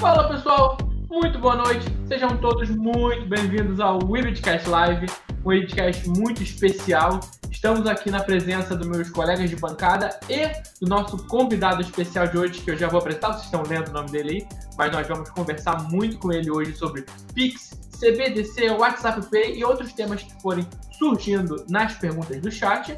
Fala pessoal, muito boa noite, sejam todos muito bem-vindos ao Webcast Live, um webcast muito especial. Estamos aqui na presença dos meus colegas de bancada e do nosso convidado especial de hoje, que eu já vou apresentar, vocês estão lendo o nome dele aí, mas nós vamos conversar muito com ele hoje sobre Pix, CBDC, WhatsApp Pay e outros temas que forem surgindo nas perguntas do chat.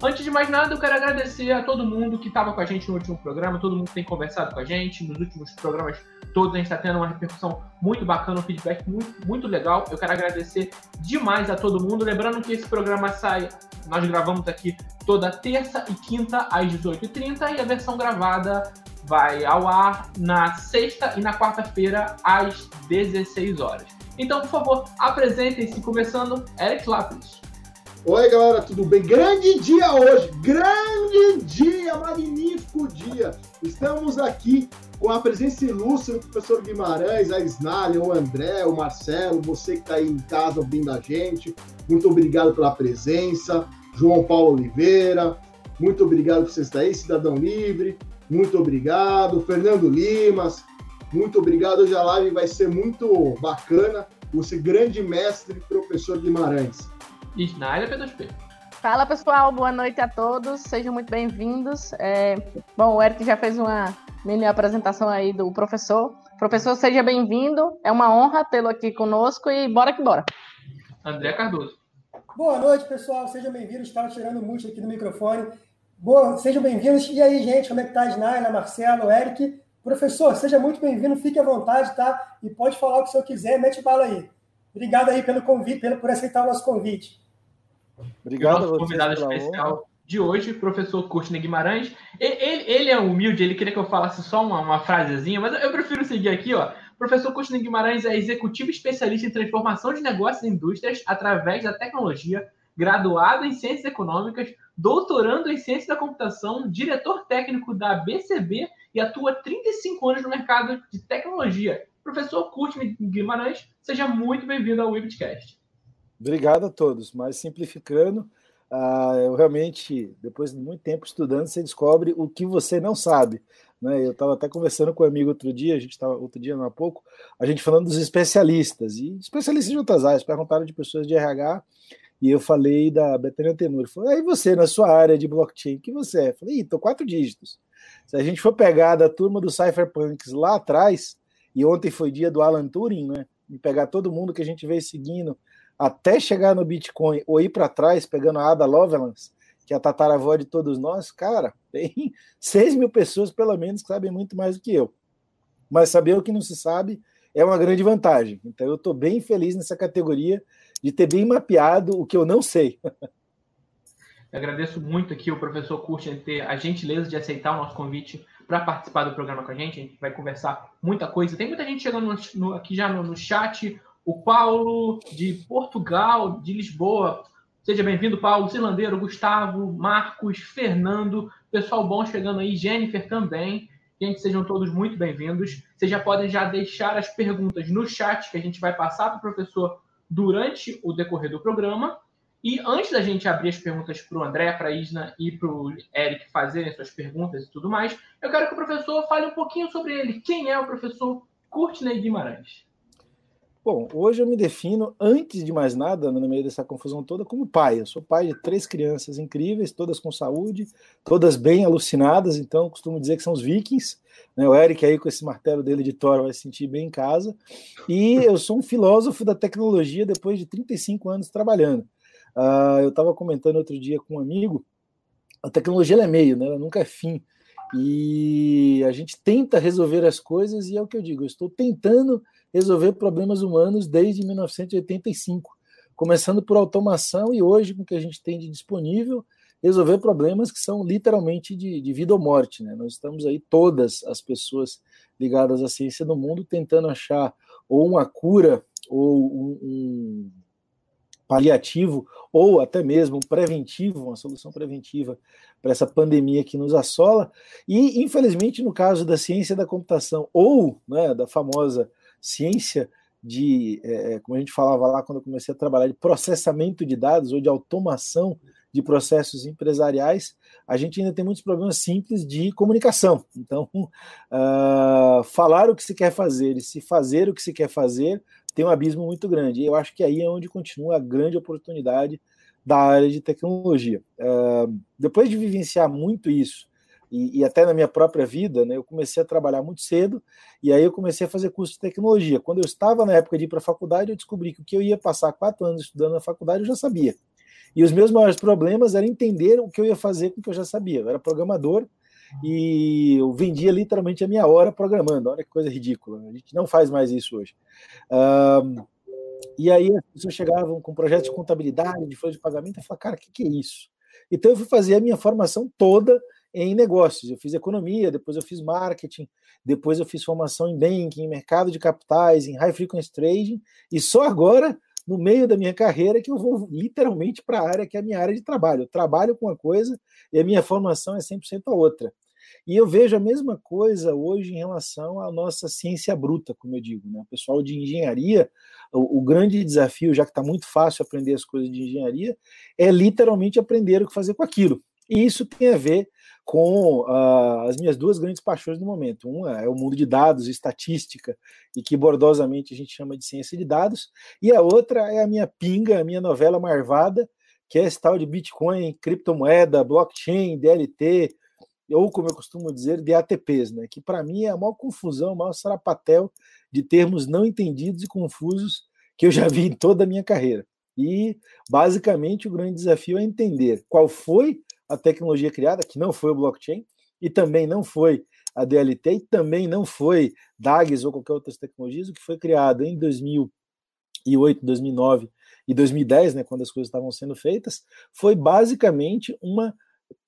Antes de mais nada, eu quero agradecer a todo mundo que estava com a gente no último programa, todo mundo que tem conversado com a gente. Nos últimos programas todos, a gente está tendo uma repercussão muito bacana, um feedback muito, muito legal. Eu quero agradecer demais a todo mundo. Lembrando que esse programa sai, nós gravamos aqui toda terça e quinta às 18h30 e a versão gravada vai ao ar na sexta e na quarta-feira às 16 horas. Então, por favor, apresentem-se, começando Eric Lápis. Oi, galera, tudo bem? Grande dia hoje, grande dia, magnífico dia. Estamos aqui com a presença ilustre do professor Guimarães, a Snalha, o André, o Marcelo, você que está aí em casa ouvindo a gente. Muito obrigado pela presença. João Paulo Oliveira, muito obrigado por você estar aí, Cidadão Livre. Muito obrigado. Fernando Limas, muito obrigado. Hoje a live vai ser muito bacana. Você, grande mestre, professor Guimarães. Isnaila P2P. Fala pessoal, boa noite a todos, sejam muito bem-vindos. É, bom, o Eric já fez uma mini apresentação aí do professor. Professor, seja bem-vindo, é uma honra tê-lo aqui conosco e bora que bora. André Cardoso. Boa noite, pessoal, sejam bem-vindos. Estava tirando muito aqui do microfone. Boa, sejam bem-vindos. E aí, gente, como é que tá, Isnaila, Marcelo, Eric? Professor, seja muito bem-vindo, fique à vontade, tá? E pode falar o que o senhor quiser, mete bala aí. Obrigado aí pelo convite, pelo, por aceitar o nosso convite. Obrigado. Nosso convidado especial de hoje, professor Courtney Guimarães. Ele, ele, é humilde, ele queria que eu falasse só uma, uma frasezinha, mas eu prefiro seguir aqui, ó. Professor Courtney Guimarães é executivo especialista em transformação de negócios e indústrias através da tecnologia, graduado em ciências econômicas, doutorando em ciência da computação, diretor técnico da BCB e atua 35 anos no mercado de tecnologia. Professor Courtney Guimarães, seja muito bem-vindo ao Webcast. Obrigado a todos. Mas simplificando, uh, eu realmente, depois de muito tempo estudando, você descobre o que você não sabe. Né? Eu estava até conversando com um amigo outro dia, a gente estava outro dia, não há pouco, a gente falando dos especialistas, e especialistas de outras áreas, perguntaram de pessoas de RH, e eu falei da Betânia Tenor. Falei, aí você, na sua área de blockchain, o que você é? Eu falei, tô quatro dígitos. Se a gente for pegar da turma do Cypherpunks lá atrás, e ontem foi dia do Alan Turing, né? E pegar todo mundo que a gente veio seguindo até chegar no Bitcoin ou ir para trás, pegando a Ada Lovelace, que é a tataravó de todos nós, cara, tem 6 mil pessoas, pelo menos, que sabem muito mais do que eu. Mas saber o que não se sabe é uma grande vantagem. Então, eu estou bem feliz nessa categoria de ter bem mapeado o que eu não sei. Eu agradeço muito aqui o professor Curtin ter a gentileza de aceitar o nosso convite para participar do programa com a gente. A gente vai conversar muita coisa. Tem muita gente chegando no, no, aqui já no, no chat o Paulo de Portugal, de Lisboa. Seja bem-vindo, Paulo, Zilandeiro, Gustavo, Marcos, Fernando, pessoal bom chegando aí, Jennifer também. Gente, sejam todos muito bem-vindos. Vocês já podem já deixar as perguntas no chat que a gente vai passar para o professor durante o decorrer do programa. E antes da gente abrir as perguntas para o André, para a Isna e para o Eric fazerem suas perguntas e tudo mais, eu quero que o professor fale um pouquinho sobre ele. Quem é o professor Courtney Guimarães? Bom, hoje eu me defino, antes de mais nada, no meio dessa confusão toda, como pai. Eu sou pai de três crianças incríveis, todas com saúde, todas bem alucinadas, então costumo dizer que são os vikings. Né? O Eric aí com esse martelo dele de Thor vai se sentir bem em casa. E eu sou um filósofo da tecnologia depois de 35 anos trabalhando. Uh, eu estava comentando outro dia com um amigo, a tecnologia é meio, né? ela nunca é fim. E a gente tenta resolver as coisas, e é o que eu digo, eu estou tentando resolver problemas humanos desde 1985, começando por automação e hoje, com o que a gente tem de disponível, resolver problemas que são literalmente de, de vida ou morte. Né? Nós estamos aí, todas as pessoas ligadas à ciência do mundo, tentando achar ou uma cura ou um, um paliativo ou até mesmo preventivo, uma solução preventiva para essa pandemia que nos assola. E, infelizmente, no caso da ciência da computação ou né, da famosa ciência de, é, é, como a gente falava lá quando eu comecei a trabalhar, de processamento de dados ou de automação de processos empresariais, a gente ainda tem muitos problemas simples de comunicação. Então, uh, falar o que se quer fazer e se fazer o que se quer fazer tem um abismo muito grande. E eu acho que aí é onde continua a grande oportunidade da área de tecnologia. Uh, depois de vivenciar muito isso, e, e, até na minha própria vida, né, eu comecei a trabalhar muito cedo, e aí eu comecei a fazer curso de tecnologia. Quando eu estava na época de ir para a faculdade, eu descobri que o que eu ia passar quatro anos estudando na faculdade, eu já sabia. E os meus maiores problemas eram entender o que eu ia fazer com o que eu já sabia. Eu era programador e eu vendia literalmente a minha hora programando. Olha que coisa ridícula. A gente não faz mais isso hoje. Um, e aí as pessoas chegavam com projetos de contabilidade, de folha de pagamento, e falavam, cara, o que, que é isso? Então eu fui fazer a minha formação toda em negócios. Eu fiz economia, depois eu fiz marketing, depois eu fiz formação em banking, em mercado de capitais, em high frequency trading, e só agora, no meio da minha carreira, que eu vou literalmente para a área que é a minha área de trabalho. Eu trabalho com uma coisa e a minha formação é 100% a outra. E eu vejo a mesma coisa hoje em relação à nossa ciência bruta, como eu digo. Né? O pessoal de engenharia, o, o grande desafio, já que está muito fácil aprender as coisas de engenharia, é literalmente aprender o que fazer com aquilo. E isso tem a ver com uh, as minhas duas grandes paixões no momento. Uma é o mundo de dados, estatística, e que bordosamente a gente chama de ciência de dados, e a outra é a minha pinga, a minha novela marvada, que é esse tal de Bitcoin, criptomoeda, blockchain, DLT, ou como eu costumo dizer, DATPs, né? que para mim é a maior confusão, o maior sarapatel de termos não entendidos e confusos que eu já vi em toda a minha carreira. E, basicamente, o grande desafio é entender qual foi a tecnologia criada, que não foi o blockchain, e também não foi a DLT, e também não foi DAGs ou qualquer outra tecnologia, o que foi criado em 2008, 2009 e 2010, né, quando as coisas estavam sendo feitas, foi basicamente uma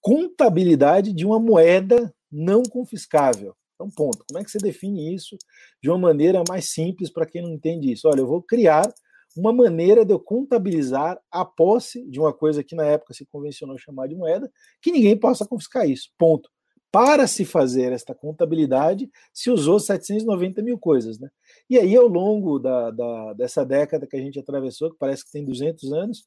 contabilidade de uma moeda não confiscável. Então, ponto. Como é que você define isso de uma maneira mais simples para quem não entende isso? Olha, eu vou criar uma maneira de eu contabilizar a posse de uma coisa que na época se convencionou chamar de moeda, que ninguém possa confiscar isso. Ponto. Para se fazer esta contabilidade, se usou 790 mil coisas. Né? E aí, ao longo da, da, dessa década que a gente atravessou, que parece que tem 200 anos,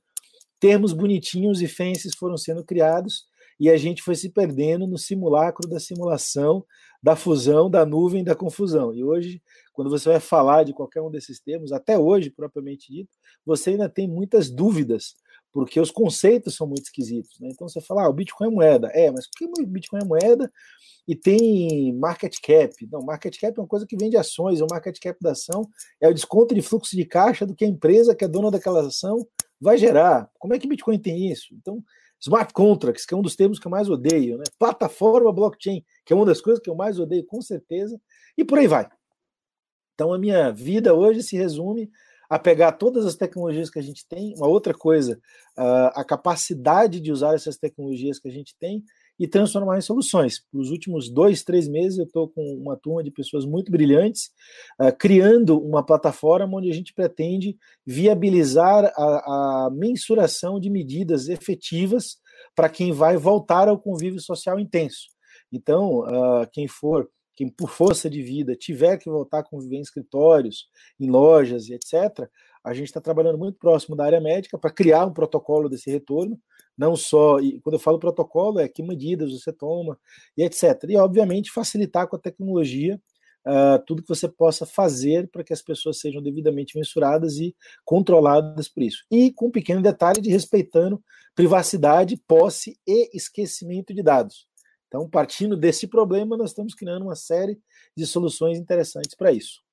termos bonitinhos e fences foram sendo criados e a gente foi se perdendo no simulacro da simulação, da fusão, da nuvem, da confusão. E hoje, quando você vai falar de qualquer um desses termos, até hoje, propriamente dito, você ainda tem muitas dúvidas, porque os conceitos são muito esquisitos. Né? Então você fala, ah, o Bitcoin é moeda. É, mas por que o Bitcoin é moeda e tem market cap? Não, market cap é uma coisa que vende ações, o market cap da ação é o desconto de fluxo de caixa do que a empresa que é dona daquela ação vai gerar. Como é que Bitcoin tem isso? Então, Smart contracts, que é um dos termos que eu mais odeio, né? Plataforma blockchain, que é uma das coisas que eu mais odeio, com certeza, e por aí vai. Então a minha vida hoje se resume a pegar todas as tecnologias que a gente tem, uma outra coisa, a capacidade de usar essas tecnologias que a gente tem e transformar em soluções. Nos últimos dois, três meses, eu estou com uma turma de pessoas muito brilhantes, uh, criando uma plataforma onde a gente pretende viabilizar a, a mensuração de medidas efetivas para quem vai voltar ao convívio social intenso. Então, uh, quem for quem por força de vida tiver que voltar a conviver em escritórios, em lojas e etc., a gente está trabalhando muito próximo da área médica para criar um protocolo desse retorno, não só, e quando eu falo protocolo, é que medidas você toma e etc. E, obviamente, facilitar com a tecnologia uh, tudo que você possa fazer para que as pessoas sejam devidamente mensuradas e controladas por isso. E com um pequeno detalhe de respeitando privacidade, posse e esquecimento de dados. Então, partindo desse problema, nós estamos criando uma série de soluções interessantes para isso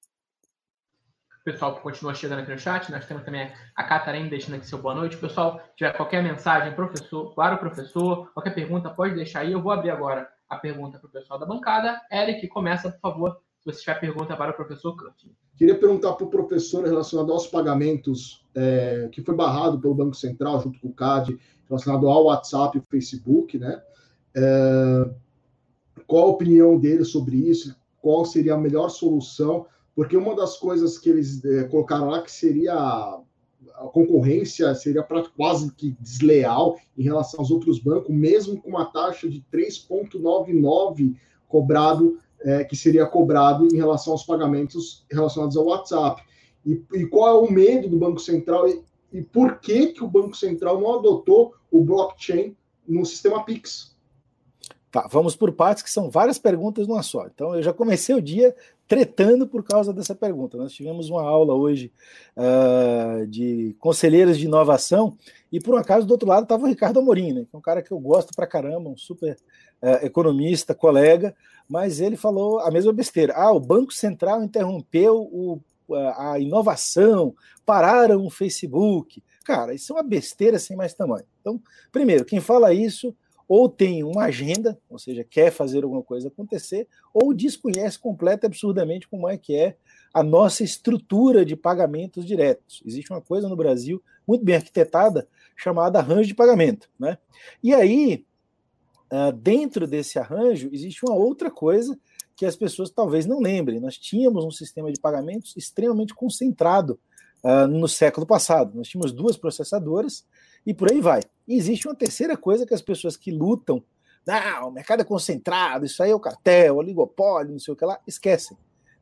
pessoal que continua chegando aqui no chat. Nós temos também a Catarina deixando aqui seu boa noite. Pessoal, tiver qualquer mensagem, professor, claro, professor, qualquer pergunta, pode deixar aí. Eu vou abrir agora a pergunta para o pessoal da bancada. Eric, começa, por favor, se você tiver pergunta para o professor Kant. Queria perguntar para o professor relacionado aos pagamentos é, que foi barrado pelo Banco Central, junto com o CAD, relacionado ao WhatsApp e Facebook, né? É, qual a opinião dele sobre isso? Qual seria a melhor solução porque uma das coisas que eles é, colocaram lá que seria a, concorrência seria quase que desleal em relação aos outros bancos, mesmo com uma taxa de 3,99 cobrado, é, que seria cobrado em relação aos pagamentos relacionados ao WhatsApp. E, e, qual é o medo do Banco Central e por que, que o Banco Central não adotou o blockchain no sistema Pix? Tá, vamos por partes, que são várias perguntas numa só. Então, eu já comecei o dia tretando por causa dessa pergunta. Nós tivemos uma aula hoje uh, de conselheiros de inovação, e por um acaso, do outro lado, estava o Ricardo Amorim, né, que é um cara que eu gosto pra caramba, um super uh, economista, colega, mas ele falou a mesma besteira. Ah, o Banco Central interrompeu o, a inovação, pararam o Facebook. Cara, isso é uma besteira sem mais tamanho. Então, primeiro, quem fala isso ou tem uma agenda, ou seja, quer fazer alguma coisa acontecer, ou desconhece completa e absurdamente como é que é a nossa estrutura de pagamentos diretos. Existe uma coisa no Brasil muito bem arquitetada chamada arranjo de pagamento. Né? E aí, ah, dentro desse arranjo, existe uma outra coisa que as pessoas talvez não lembrem. Nós tínhamos um sistema de pagamentos extremamente concentrado uh, no século passado. Nós tínhamos duas processadoras e por aí vai. E existe uma terceira coisa que as pessoas que lutam, não, o mercado é concentrado, isso aí é o cartel, o oligopólio, não sei o que lá, esquecem.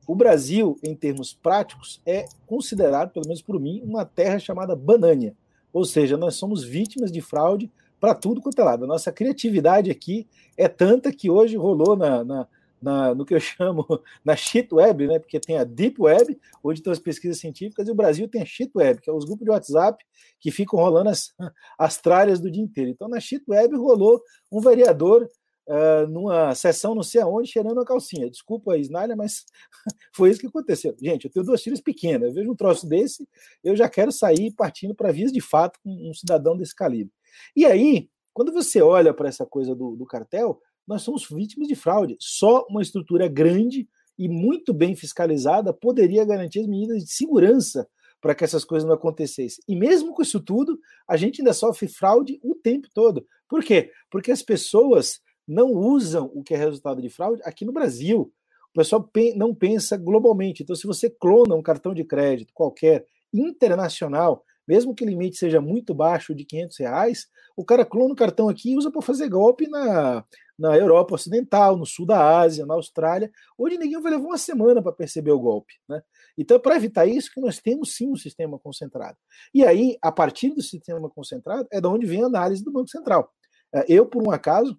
O Brasil, em termos práticos, é considerado, pelo menos por mim, uma terra chamada banânia. Ou seja, nós somos vítimas de fraude para tudo quanto é lado. A nossa criatividade aqui é tanta que hoje rolou na, na, na, no que eu chamo na Cheat Web, né? Porque tem a Deep Web, onde estão as pesquisas científicas, e o Brasil tem a Cheat Web, que é os grupos de WhatsApp que ficam rolando as, as tralhas do dia inteiro. Então, na Cheat Web rolou um vereador uh, numa sessão não sei aonde, cheirando a calcinha. Desculpa Snalha, mas foi isso que aconteceu. Gente, eu tenho duas filhas pequenas, eu vejo um troço desse, eu já quero sair partindo para vias de fato com um cidadão desse calibre. E aí, quando você olha para essa coisa do, do cartel, nós somos vítimas de fraude. Só uma estrutura grande e muito bem fiscalizada poderia garantir as medidas de segurança para que essas coisas não acontecessem. E mesmo com isso tudo, a gente ainda sofre fraude o tempo todo. Por quê? Porque as pessoas não usam o que é resultado de fraude aqui no Brasil. O pessoal não pensa globalmente. Então, se você clona um cartão de crédito qualquer internacional, mesmo que o limite seja muito baixo de 500 reais, o cara clona o cartão aqui e usa para fazer golpe na, na Europa Ocidental, no sul da Ásia, na Austrália, onde ninguém vai levar uma semana para perceber o golpe. Né? Então, para evitar isso, que nós temos sim um sistema concentrado. E aí, a partir do sistema concentrado, é da onde vem a análise do Banco Central. É, eu, por um acaso,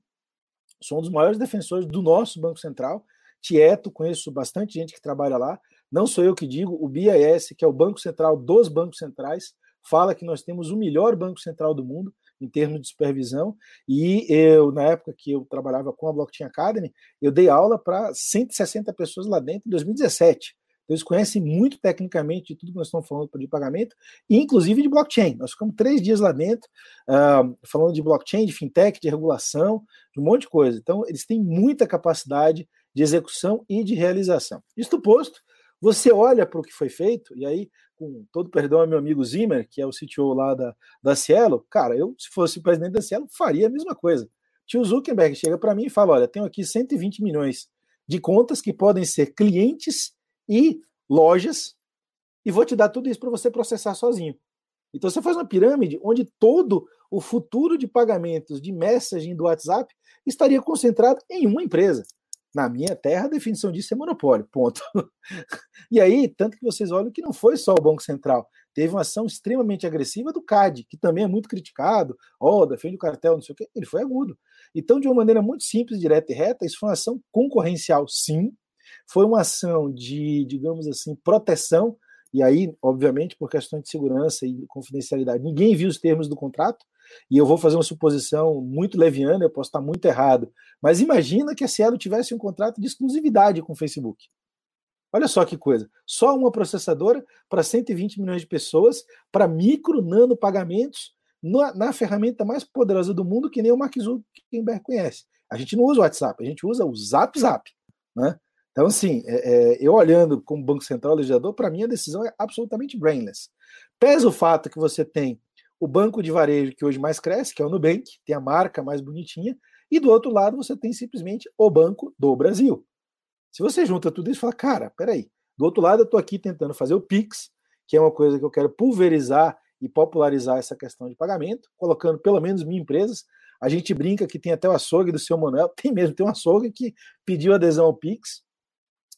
sou um dos maiores defensores do nosso Banco Central. Tieto, conheço bastante gente que trabalha lá. Não sou eu que digo, o BIS, que é o Banco Central dos bancos centrais, fala que nós temos o melhor Banco Central do mundo em termos de supervisão. E eu, na época que eu trabalhava com a Blockchain Academy, eu dei aula para 160 pessoas lá dentro em 2017. Então, eles conhecem muito tecnicamente tudo que nós estamos falando de pagamento, inclusive de blockchain. Nós ficamos três dias lá dentro, uh, falando de blockchain, de fintech, de regulação, de um monte de coisa. Então, eles têm muita capacidade de execução e de realização. Isto posto, você olha para o que foi feito, e aí, com todo perdão ao meu amigo Zimmer, que é o CTO lá da, da Cielo, cara, eu, se fosse o presidente da Cielo, faria a mesma coisa. Tio Zuckerberg chega para mim e fala: olha, tenho aqui 120 milhões de contas que podem ser clientes e lojas, e vou te dar tudo isso para você processar sozinho. Então você faz uma pirâmide onde todo o futuro de pagamentos de messaging do WhatsApp estaria concentrado em uma empresa. Na minha terra, a definição disso é monopólio, ponto. e aí, tanto que vocês olham que não foi só o Banco Central, teve uma ação extremamente agressiva do CAD, que também é muito criticado, ó, oh, defende o cartel, não sei o quê, ele foi agudo. Então, de uma maneira muito simples, direta e reta, isso foi uma ação concorrencial, sim, foi uma ação de, digamos assim, proteção, e aí, obviamente, por questões de segurança e confidencialidade, ninguém viu os termos do contrato, e eu vou fazer uma suposição muito leviana, eu posso estar muito errado, mas imagina que a Cielo tivesse um contrato de exclusividade com o Facebook. Olha só que coisa. Só uma processadora para 120 milhões de pessoas, para micro, nano pagamentos, na, na, ferramenta mais poderosa do mundo, que nem o Mark Zuckerberg conhece. A gente não usa o WhatsApp, a gente usa o Zap Zap. Né? Então, assim, é, é, eu olhando como Banco Central legislador, para mim a decisão é absolutamente brainless. Pesa o fato que você tem o banco de varejo que hoje mais cresce, que é o Nubank, tem a marca mais bonitinha, e do outro lado você tem simplesmente o Banco do Brasil. Se você junta tudo isso fala, cara, peraí, do outro lado eu estou aqui tentando fazer o Pix, que é uma coisa que eu quero pulverizar e popularizar essa questão de pagamento, colocando pelo menos mil empresas. A gente brinca que tem até o açougue do seu Manuel, tem mesmo, tem um açougue que pediu adesão ao Pix.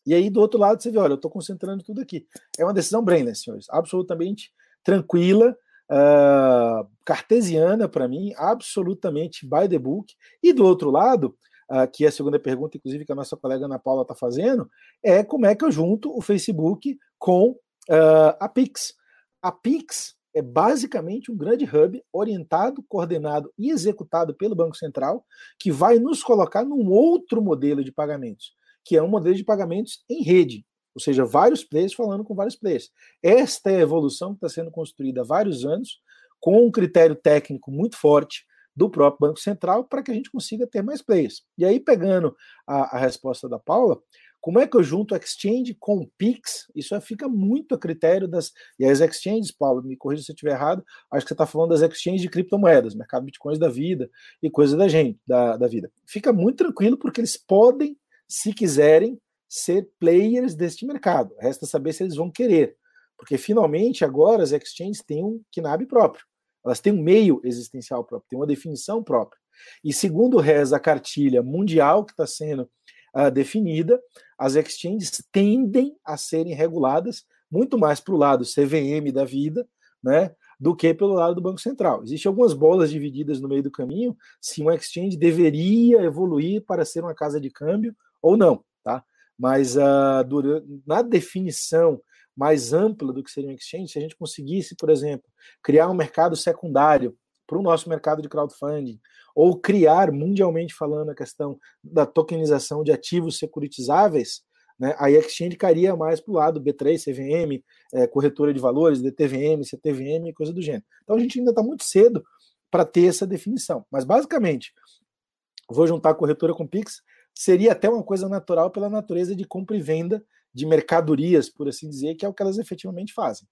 E aí do outro lado você vê, olha, eu estou concentrando tudo aqui. É uma decisão brainless, senhores, absolutamente tranquila, uh, cartesiana para mim, absolutamente by the book. E do outro lado, uh, que é a segunda pergunta, inclusive, que a nossa colega Ana Paula está fazendo, é como é que eu junto o Facebook com uh, a Pix. A Pix é basicamente um grande hub orientado, coordenado e executado pelo Banco Central, que vai nos colocar num outro modelo de pagamentos, que é um modelo de pagamentos em rede, ou seja, vários players falando com vários players. Esta é a evolução que está sendo construída há vários anos, com um critério técnico muito forte do próprio Banco Central, para que a gente consiga ter mais players. E aí, pegando a, a resposta da Paula, como é que eu junto exchange com Pix? Isso fica muito a critério das. E as exchanges, Paulo, me corrija se eu estiver errado, acho que você está falando das exchanges de criptomoedas, mercado bitcoins da vida e coisa da gente, da, da vida. Fica muito tranquilo, porque eles podem, se quiserem, ser players deste mercado. Resta saber se eles vão querer. Porque finalmente agora as exchanges têm um KNAB próprio. Elas têm um meio existencial próprio, têm uma definição própria. E segundo reza a cartilha mundial que está sendo uh, definida, as exchanges tendem a serem reguladas muito mais para o lado CVM da vida, né, do que pelo lado do Banco Central. Existem algumas bolas divididas no meio do caminho se uma exchange deveria evoluir para ser uma casa de câmbio ou não? Mas uh, durante, na definição mais ampla do que seria um exchange, se a gente conseguisse, por exemplo, criar um mercado secundário para o nosso mercado de crowdfunding, ou criar, mundialmente falando, a questão da tokenização de ativos securitizáveis, né, a exchange cairia mais para o lado B3, CVM, é, corretora de valores, DTVM, CTVM, coisa do gênero. Então a gente ainda está muito cedo para ter essa definição. Mas basicamente, vou juntar corretora com Pix, seria até uma coisa natural pela natureza de compra e venda de mercadorias, por assim dizer, que é o que elas efetivamente fazem.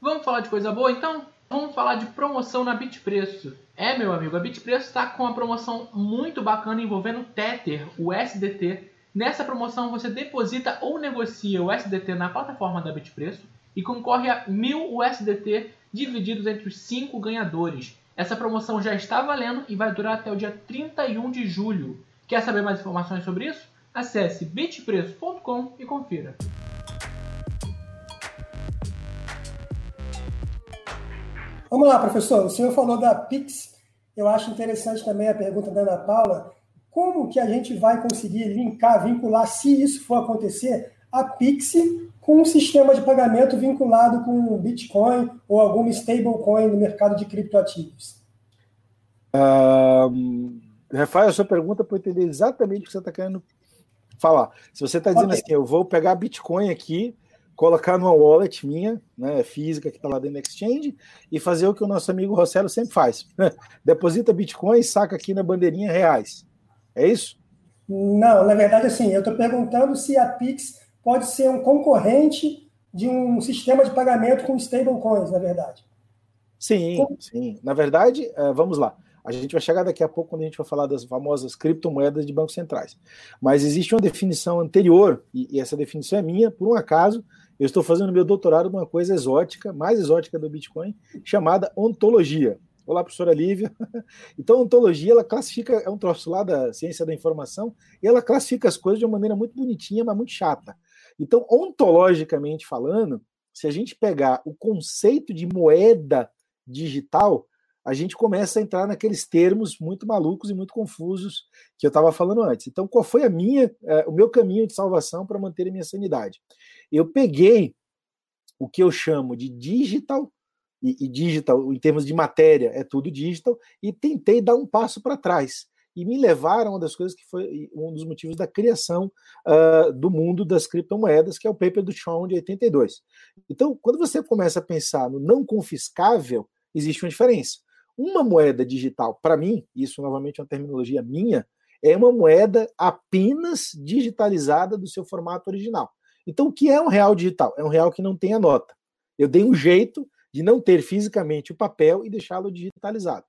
Vamos falar de coisa boa então? Vamos falar de promoção na Bitpreço. É, meu amigo, a Bitpreço está com uma promoção muito bacana envolvendo Tether, o SDT. Nessa promoção você deposita ou negocia o SDT na plataforma da Bitpreço e concorre a mil USDT divididos entre os cinco ganhadores. Essa promoção já está valendo e vai durar até o dia 31 de julho. Quer saber mais informações sobre isso? Acesse bitpreço.com e confira. Vamos lá, professor. O senhor falou da Pix. Eu acho interessante também a pergunta da Ana Paula. Como que a gente vai conseguir linkar, vincular, se isso for acontecer, a Pix com um sistema de pagamento vinculado com Bitcoin ou alguma stablecoin no mercado de criptoativos? Uh, Rafael, a sua pergunta para entender exatamente o que você está querendo falar. Se você está dizendo okay. assim, eu vou pegar Bitcoin aqui, colocar numa wallet minha, né, física que está lá dentro do Exchange, e fazer o que o nosso amigo Rossello sempre faz. Deposita Bitcoin e saca aqui na bandeirinha reais. É isso? Não, na verdade, assim, eu estou perguntando se a Pix pode ser um concorrente de um sistema de pagamento com stablecoins, na verdade. Sim, sim. Na verdade, é, vamos lá. A gente vai chegar daqui a pouco quando a gente vai falar das famosas criptomoedas de bancos centrais. Mas existe uma definição anterior, e essa definição é minha, por um acaso, eu estou fazendo meu doutorado numa coisa exótica, mais exótica do Bitcoin, chamada ontologia. Olá, professora Lívia. Então, ontologia, ela classifica, é um troço lá da ciência da informação, e ela classifica as coisas de uma maneira muito bonitinha, mas muito chata. Então, ontologicamente falando, se a gente pegar o conceito de moeda digital, a gente começa a entrar naqueles termos muito malucos e muito confusos que eu estava falando antes. Então, qual foi a minha, é, o meu caminho de salvação para manter a minha sanidade? Eu peguei o que eu chamo de digital, e, e digital, em termos de matéria, é tudo digital, e tentei dar um passo para trás. E me levaram a uma das coisas que foi um dos motivos da criação uh, do mundo das criptomoedas, que é o paper do Sean de 82. Então, quando você começa a pensar no não confiscável, existe uma diferença. Uma moeda digital, para mim, isso novamente é uma terminologia minha, é uma moeda apenas digitalizada do seu formato original. Então, o que é um real digital? É um real que não tem a nota. Eu dei um jeito de não ter fisicamente o papel e deixá-lo digitalizado.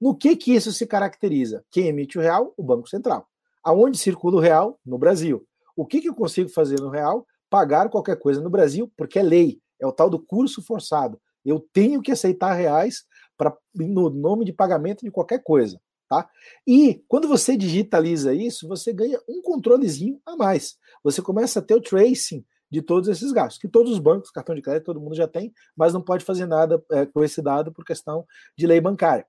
No que que isso se caracteriza? Quem emite o real? O Banco Central. Aonde circula o real? No Brasil. O que, que eu consigo fazer no real? Pagar qualquer coisa no Brasil, porque é lei. É o tal do curso forçado. Eu tenho que aceitar reais pra, no nome de pagamento de qualquer coisa. Tá? E quando você digitaliza isso, você ganha um controlezinho a mais. Você começa a ter o tracing de todos esses gastos, que todos os bancos, cartão de crédito, todo mundo já tem, mas não pode fazer nada é, com esse dado por questão de lei bancária.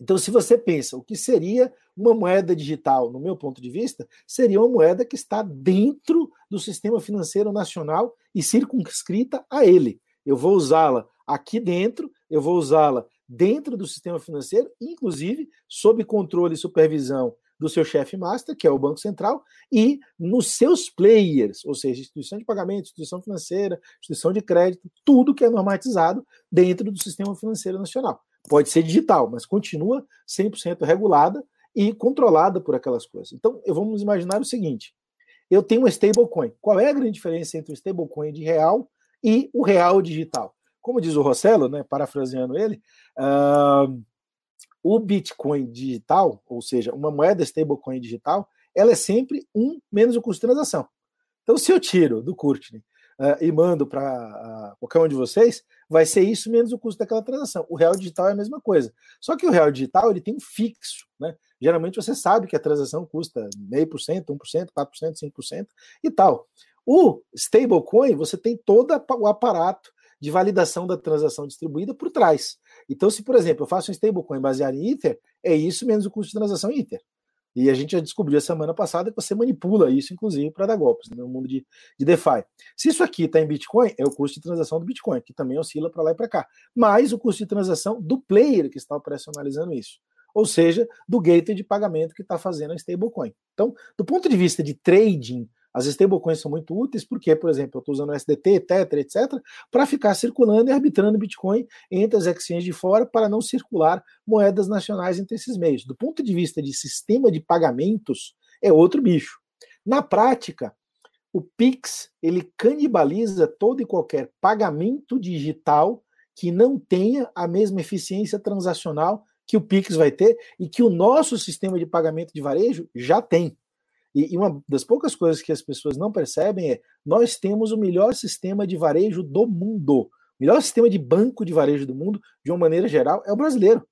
Então, se você pensa o que seria uma moeda digital, no meu ponto de vista, seria uma moeda que está dentro do sistema financeiro nacional e circunscrita a ele. Eu vou usá-la aqui dentro, eu vou usá-la dentro do sistema financeiro, inclusive sob controle e supervisão do seu chefe master, que é o Banco Central, e nos seus players, ou seja, instituição de pagamento, instituição financeira, instituição de crédito, tudo que é normatizado dentro do sistema financeiro nacional. Pode ser digital, mas continua 100% regulada e controlada por aquelas coisas. Então, vamos imaginar o seguinte: eu tenho uma stablecoin. Qual é a grande diferença entre o stablecoin de real e o real digital? Como diz o Rossello, né, parafraseando ele, uh, o Bitcoin digital, ou seja, uma moeda stablecoin digital, ela é sempre um menos o custo de transação. Então, se eu tiro do Courtney uh, e mando para uh, qualquer um de vocês, vai ser isso menos o custo daquela transação. O real digital é a mesma coisa. Só que o real digital ele tem um fixo, né? Geralmente você sabe que a transação custa meio por cento, 1%, 4%, 5% e tal. O stablecoin, você tem todo o aparato de validação da transação distribuída por trás. Então, se, por exemplo, eu faço um stablecoin baseado em Ether, é isso menos o custo de transação Ether. E a gente já descobriu a semana passada que você manipula isso, inclusive, para dar golpes no mundo de, de DeFi. Se isso aqui está em Bitcoin, é o custo de transação do Bitcoin, que também oscila para lá e para cá. Mais o custo de transação do player que está operacionalizando isso. Ou seja, do gateway de pagamento que está fazendo a stablecoin. Então, do ponto de vista de trading as stablecoins são muito úteis porque, por exemplo, eu estou usando SDT, Tether, etc., para ficar circulando e arbitrando Bitcoin entre as exchanges de fora para não circular moedas nacionais entre esses meios. Do ponto de vista de sistema de pagamentos, é outro bicho. Na prática, o Pix ele canibaliza todo e qualquer pagamento digital que não tenha a mesma eficiência transacional que o Pix vai ter e que o nosso sistema de pagamento de varejo já tem. E, e, uma das poucas coisas que as pessoas não percebem é nós temos o melhor sistema de varejo do mundo. O melhor sistema de banco de varejo do mundo, de uma maneira geral, é o brasileiro.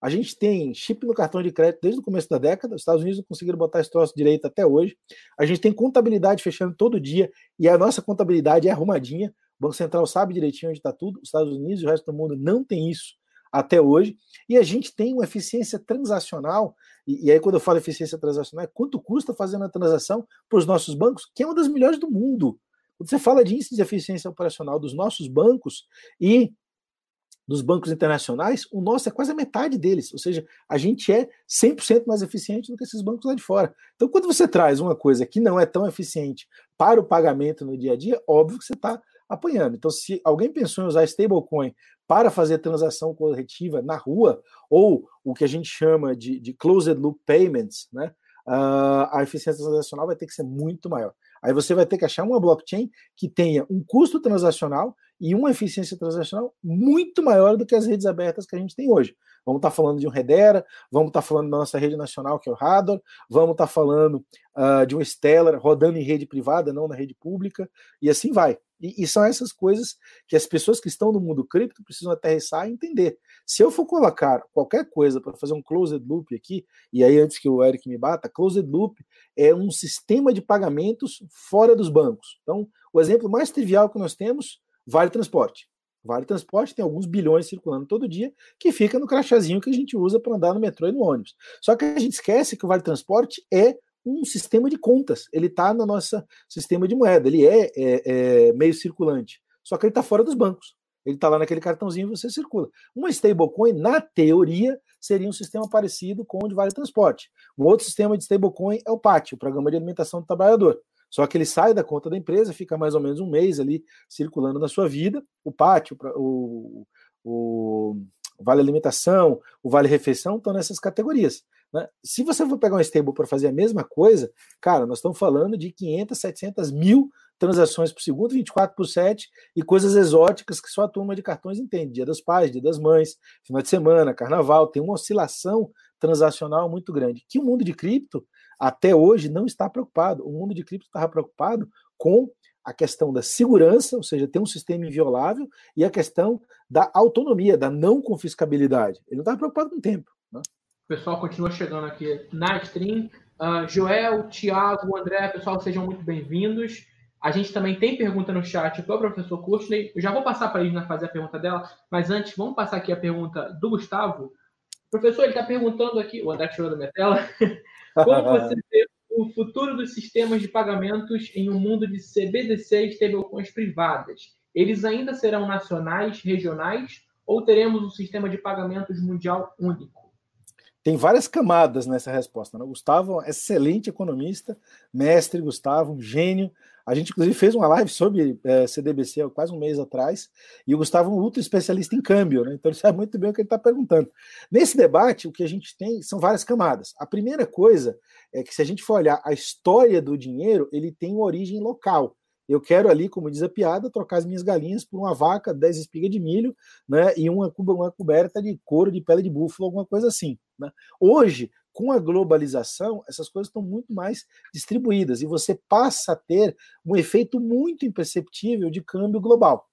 A gente tem chip no cartão de crédito desde o começo da década, os Estados Unidos não conseguiram botar esse troço direito até hoje. A gente tem contabilidade fechando todo dia e a nossa contabilidade é arrumadinha. O Banco Central sabe direitinho onde está tudo, os Estados Unidos e o resto do mundo não tem isso até hoje. E a gente tem uma eficiência transacional e, e, aí, quando eu falo eficiência transacional, é quanto custa fazer uma transação para os nossos bancos, que é uma das melhores do mundo. Quando você fala de índice de eficiência operacional dos nossos bancos e dos bancos internacionais, o nosso é quase a metade deles. Ou seja, a gente é 100% mais eficiente do que esses bancos lá de fora. Então, quando você traz uma coisa que não é tão eficiente para o pagamento no dia a dia, óbvio que você está apanhando. Então, se alguém pensou em usar stablecoin para fazer transação corretiva na rua, ou o que a gente chama de, de closed loop payments, né? Uh, a eficiência transacional vai ter que ser muito maior. Aí você vai ter que achar uma blockchain que tenha um custo transacional e uma eficiência transacional muito maior do que as redes abertas que a gente tem hoje. Vamos estar tá falando de um Redera, vamos estar tá falando da nossa rede nacional, que é o Radar, vamos estar tá falando uh, de um Stellar rodando em rede privada, não na rede pública, e assim vai. E, e, são essas coisas que as pessoas que estão no mundo cripto precisam aterrissar e entender. Se eu for colocar qualquer coisa para fazer um closed loop aqui, e aí antes que o Eric me bata, closed loop é um sistema de pagamentos fora dos bancos. Então, o exemplo mais trivial que nós temos, Vale Transporte. Vale Transporte tem alguns bilhões circulando todo dia, que fica no crachazinho que a gente usa para andar no metrô e no ônibus. Só que a gente esquece que o Vale Transporte é um sistema de contas. Ele está no nosso sistema de moeda. Ele é, é, é meio circulante. Só que ele está fora dos bancos. Ele está lá naquele cartãozinho e você circula. Uma stablecoin, na teoria, seria um sistema parecido com o de Vale Transporte. Um outro sistema de stablecoin é o PAT, o Programa de Alimentação do Trabalhador. Só que ele sai da conta da empresa, fica mais ou menos um mês ali circulando na sua vida. O PAT, o, o, o Vale Alimentação, o Vale Refeição estão nessas categorias. Né? Se você for pegar um stable para fazer a mesma coisa, cara, nós estamos falando de 500, 700 mil transações por segundo, 24 por 7 e coisas exóticas que só a turma de cartões entende. Dia dos pais, dia das mães, final de semana, carnaval, tem uma oscilação transacional muito grande. Que o mundo de cripto, até hoje, não está preocupado. O mundo de cripto estava preocupado com a questão da segurança, ou seja, ter um sistema inviolável, e a questão da autonomia, da não confiscabilidade. Ele não estava preocupado com o tempo. Né? O pessoal continua chegando aqui na stream. Uh, Joel, Thiago, André, pessoal, sejam muito bem-vindos. A gente também tem pergunta no chat para o professor Kurtley. Eu já vou passar para a fazer a pergunta dela, mas antes, vamos passar aqui a pergunta do Gustavo. Professor, ele está perguntando aqui, o André tirou da minha tela, como você vê o futuro dos sistemas de pagamentos em um mundo de CBDC e stablecoins privadas? Eles ainda serão nacionais, regionais, ou teremos um sistema de pagamentos mundial único? tem várias camadas nessa resposta. Né? Gustavo é excelente economista, mestre Gustavo, um gênio. A gente, inclusive, fez uma live sobre é, CDBC há quase um mês atrás, e o Gustavo é um ultra especialista em câmbio, né? então ele sabe muito bem o que ele está perguntando. Nesse debate, o que a gente tem são várias camadas. A primeira coisa é que, se a gente for olhar a história do dinheiro, ele tem uma origem local. Eu quero ali, como diz a piada, trocar as minhas galinhas por uma vaca, 10 espigas de milho, né? E uma, uma coberta de couro de pele de búfalo, alguma coisa assim. Né? Hoje, com a globalização, essas coisas estão muito mais distribuídas e você passa a ter um efeito muito imperceptível de câmbio global.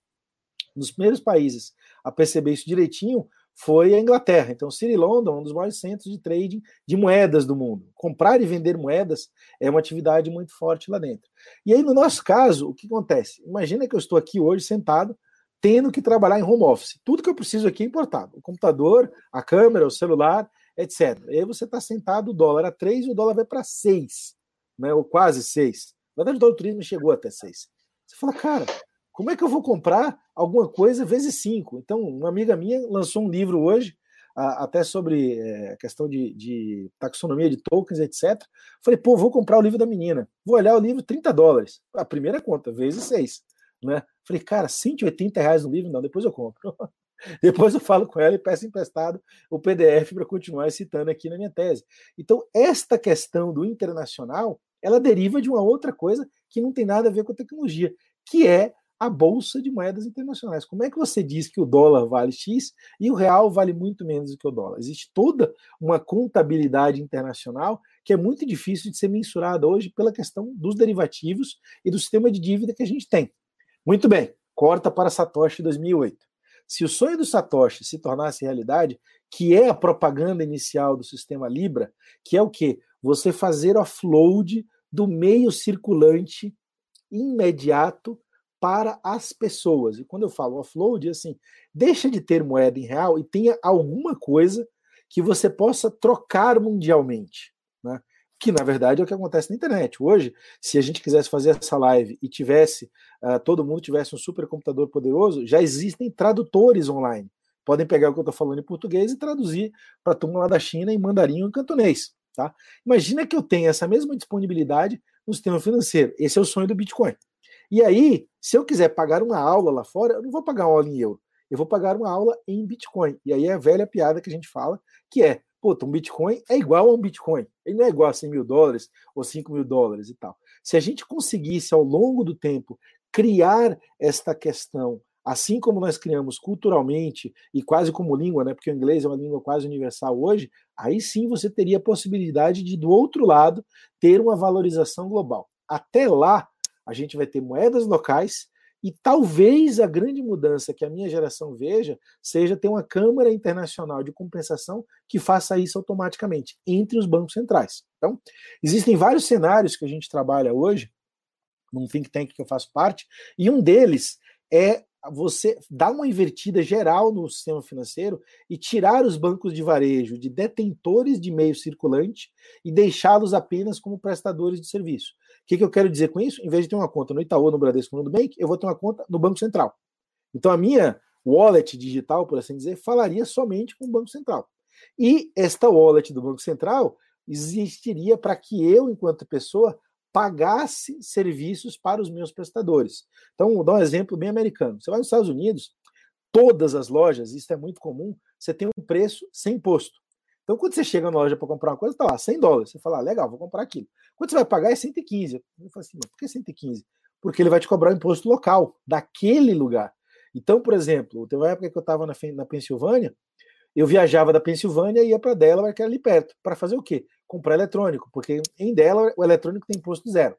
Nos primeiros países a perceber isso direitinho foi a Inglaterra. Então, City London, um dos maiores centros de trading de moedas do mundo. Comprar e vender moedas é uma atividade muito forte lá dentro. E aí, no nosso caso, o que acontece? Imagina que eu estou aqui hoje sentado, tendo que trabalhar em home office. Tudo que eu preciso aqui é importado: o computador, a câmera, o celular, etc. E aí você está sentado, o dólar a 3 e o dólar vai para 6, né, ou quase 6. Na verdade, o dólar turismo chegou até 6. Você fala, cara, como é que eu vou comprar alguma coisa vezes 5? Então, uma amiga minha lançou um livro hoje, até sobre é, a questão de, de, taxonomia de tokens, etc. Falei, pô, vou comprar o livro da menina. Vou olhar o livro, 30 dólares. A primeira conta, vezes 6. Né? Falei, cara, 180 reais no livro? Não, depois eu compro. Depois eu falo com ela e peço emprestado o PDF para continuar citando aqui na minha tese. Então, esta questão do internacional, ela deriva de uma outra coisa que não tem nada a ver com a tecnologia, que é a bolsa de moedas internacionais. Como é que você diz que o dólar vale X e o real vale muito menos do que o dólar? Existe toda uma contabilidade internacional que é muito difícil de ser mensurada hoje pela questão dos derivativos e do sistema de dívida que a gente tem. Muito bem, corta para Satoshi 2008. Se o sonho do Satoshi se tornasse realidade, que é a propaganda inicial do sistema Libra, que é o quê? Você fazer offload do meio circulante imediato para as pessoas. E quando eu falo offload, é assim, deixa de ter moeda em real e tenha alguma coisa que você possa trocar mundialmente. Que na verdade é o que acontece na internet. Hoje, se a gente quisesse fazer essa live e tivesse, uh, todo mundo tivesse um supercomputador poderoso, já existem tradutores online. Podem pegar o que eu estou falando em português e traduzir para a turma lá da China em mandarim ou em cantonês. Tá? Imagina que eu tenha essa mesma disponibilidade no sistema financeiro. Esse é o sonho do Bitcoin. E aí, se eu quiser pagar uma aula lá fora, eu não vou pagar uma aula em euro. Eu vou pagar uma aula em Bitcoin. E aí é a velha piada que a gente fala, que é Puta, um Bitcoin é igual a um Bitcoin. Ele não é igual a 100 mil dólares ou 5 mil dólares e tal. Se a gente conseguisse, ao longo do tempo, criar esta questão, assim como nós criamos culturalmente e quase como língua, né, porque o inglês é uma língua quase universal hoje, aí sim você teria a possibilidade de, do outro lado, ter uma valorização global. Até lá, a gente vai ter moedas locais e talvez a grande mudança que a minha geração veja seja ter uma Câmara Internacional de Compensação que faça isso automaticamente entre os bancos centrais. Então, existem vários cenários que a gente trabalha hoje, num think tank que eu faço parte, e um deles é você dar uma invertida geral no sistema financeiro e tirar os bancos de varejo de detentores de meio circulante e deixá-los apenas como prestadores de serviço que, que eu quero dizer com isso? Em vez de ter uma conta no Itaú, no Bradesco, no Nubank, eu vou ter uma conta no Banco Central. Então a minha wallet digital, por assim dizer, falaria somente com o Banco Central. E esta wallet do Banco Central existiria para que eu, enquanto pessoa, pagasse serviços para os meus prestadores. Então, vou dar um exemplo bem americano. Você vai nos Estados Unidos, todas as lojas, isso é muito comum, você tem um preço sem imposto. Então, quando você chega na loja para comprar uma coisa, tá lá, 100 dólares. Você fala, ah, legal, vou comprar aquilo. Quando você vai pagar, é 115. Eu falo assim, mas por que 115? Porque ele vai te cobrar o imposto local, daquele lugar. Então, por exemplo, teve uma época que eu estava na, na Pensilvânia, eu viajava da Pensilvânia e ia para Delaware, que era ali perto, para fazer o quê? Comprar eletrônico, porque em Delaware o eletrônico tem imposto zero.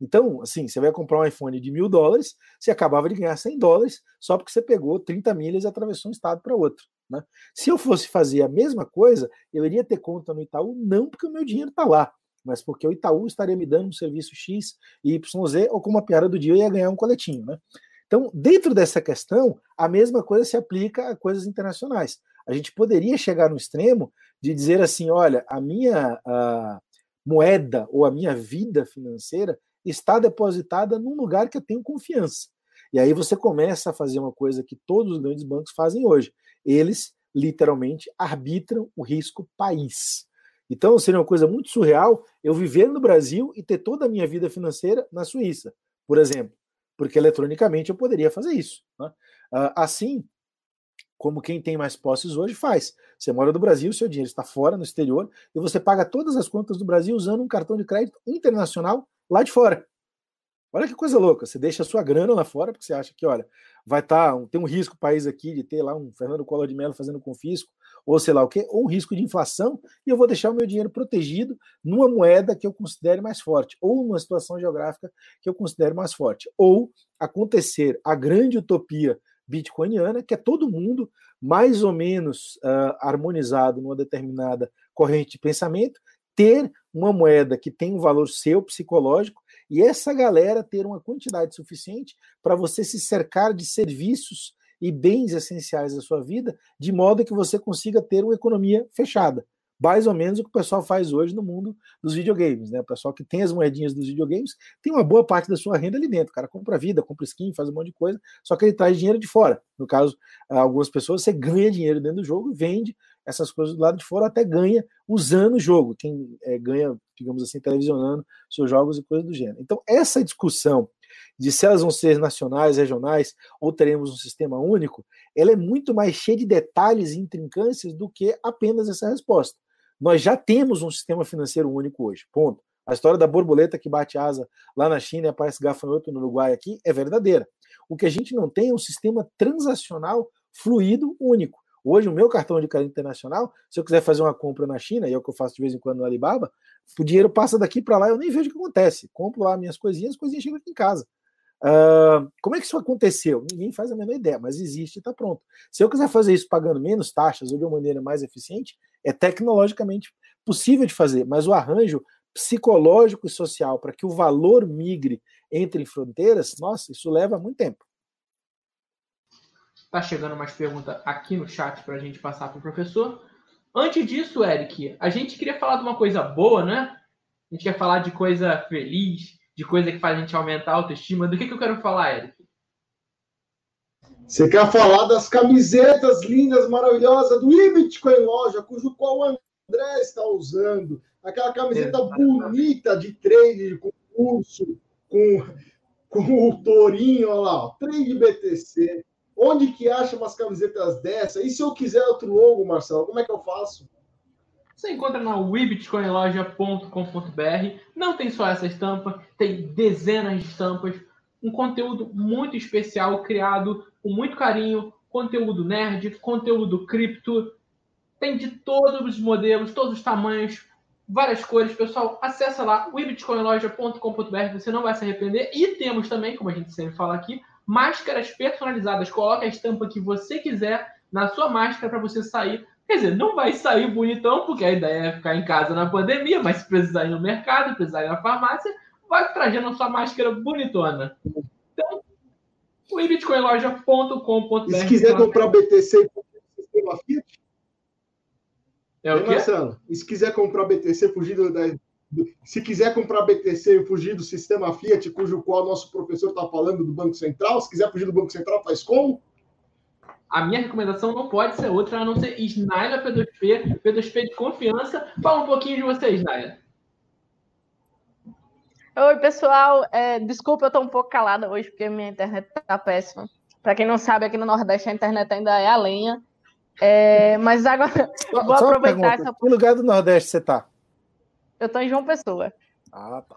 Então, assim, você vai comprar um iPhone de mil dólares, você acabava de ganhar 100 dólares só porque você pegou 30 milhas e atravessou um estado para outro. Né? Se eu fosse fazer a mesma coisa, eu iria ter conta no Itaú, não porque o meu dinheiro está lá, mas porque o Itaú estaria me dando um serviço X, YZ, ou como a piada do dia, eu ia ganhar um coletinho. Né? Então, dentro dessa questão, a mesma coisa se aplica a coisas internacionais. A gente poderia chegar no extremo de dizer assim: olha, a minha a moeda ou a minha vida financeira está depositada num lugar que eu tenho confiança. E aí você começa a fazer uma coisa que todos os grandes bancos fazem hoje. Eles literalmente arbitram o risco país. Então seria uma coisa muito surreal eu viver no Brasil e ter toda a minha vida financeira na Suíça, por exemplo, porque eletronicamente eu poderia fazer isso. Né? Ah, assim, como quem tem mais posses hoje faz. Você mora no Brasil, seu dinheiro está fora, no exterior, e você paga todas as contas do Brasil usando um cartão de crédito internacional lá de fora. Olha que coisa louca, você deixa a sua grana lá fora, porque você acha que, olha, vai estar, tá, tem um risco o país aqui de ter lá um Fernando Collor de Mello fazendo confisco, ou sei lá o quê, ou um risco de inflação, e eu vou deixar o meu dinheiro protegido numa moeda que eu considere mais forte, ou numa situação geográfica que eu considere mais forte. Ou acontecer a grande utopia bitcoiniana, que é todo mundo mais ou menos uh, harmonizado numa determinada corrente de pensamento, ter uma moeda que tem um valor seu psicológico e essa galera ter uma quantidade suficiente para você se cercar de serviços e bens essenciais da sua vida, de modo que você consiga ter uma economia fechada mais ou menos o que o pessoal faz hoje no mundo dos videogames, né? O pessoal que tem as moedinhas dos videogames tem uma boa parte da sua renda ali dentro. O cara compra vida, compra skin, faz um monte de coisa, só que ele traz dinheiro de fora. No caso, algumas pessoas você ganha dinheiro dentro do jogo vende essas coisas do lado de fora, até ganha usando o jogo. Quem é, ganha, digamos assim, televisionando seus jogos e coisas do gênero. Então, essa discussão de se elas vão ser nacionais, regionais, ou teremos um sistema único, ela é muito mais cheia de detalhes e intrincâncias do que apenas essa resposta. Nós já temos um sistema financeiro único hoje. Ponto. A história da borboleta que bate asa lá na China e aparece gafanhoto no Uruguai aqui é verdadeira. O que a gente não tem é um sistema transacional fluido único. Hoje, o meu cartão de crédito internacional, se eu quiser fazer uma compra na China, e é o que eu faço de vez em quando no Alibaba, o dinheiro passa daqui para lá, eu nem vejo o que acontece. Compro lá minhas coisinhas, as coisinhas chegam aqui em casa. Uh, como é que isso aconteceu? Ninguém faz a menor ideia, mas existe e está pronto. Se eu quiser fazer isso pagando menos taxas ou de uma maneira mais eficiente, é tecnologicamente possível de fazer, mas o arranjo psicológico e social para que o valor migre entre fronteiras, nossa, isso leva muito tempo. Tá chegando mais perguntas aqui no chat para a gente passar para o professor. Antes disso, Eric, a gente queria falar de uma coisa boa, né? A gente quer falar de coisa feliz, de coisa que faz a gente aumentar a autoestima. Do que, que eu quero falar, Eric? Você quer falar das camisetas lindas, maravilhosas do Ibitcoin Loja, cujo qual o André está usando. Aquela camiseta bonita de trade, com curso, com, com o tourinho, olha lá, ó, trade BTC. Onde que acha umas camisetas dessa? E se eu quiser outro logo, Marcelo, como é que eu faço? Você encontra na webitcoinloja.com.br. Não tem só essa estampa, tem dezenas de estampas. Um conteúdo muito especial criado com muito carinho, conteúdo nerd, conteúdo cripto, tem de todos os modelos, todos os tamanhos, várias cores. Pessoal, acessa lá webitcoinloja.com.br, você não vai se arrepender. E temos também, como a gente sempre fala aqui, máscaras personalizadas. Coloque a estampa que você quiser na sua máscara para você sair. Quer dizer, não vai sair bonitão, porque a ideia é ficar em casa na pandemia, mas se precisar ir no mercado, precisar ir na farmácia, vai trazendo a sua máscara bonitona. Então, o bitcoinloja.com.br. Se quiser comprar BTC com sistema Fiat? É o quê? Marcelo, e se quiser comprar BTC fugir do, do, se quiser comprar BTC e fugir do sistema Fiat, cujo qual nosso professor está falando do Banco Central, se quiser fugir do Banco Central, faz como? A minha recomendação não pode ser outra a não ser Snyder P2P, P2P de confiança. Fala um pouquinho de você, Snyder. Oi, pessoal. É, desculpa, eu estou um pouco calada hoje porque minha internet está péssima. Para quem não sabe, aqui no Nordeste a internet ainda é a lenha. É, mas agora vou aproveitar essa. Que lugar do Nordeste você está? Eu estou em João Pessoa. Ah, tá.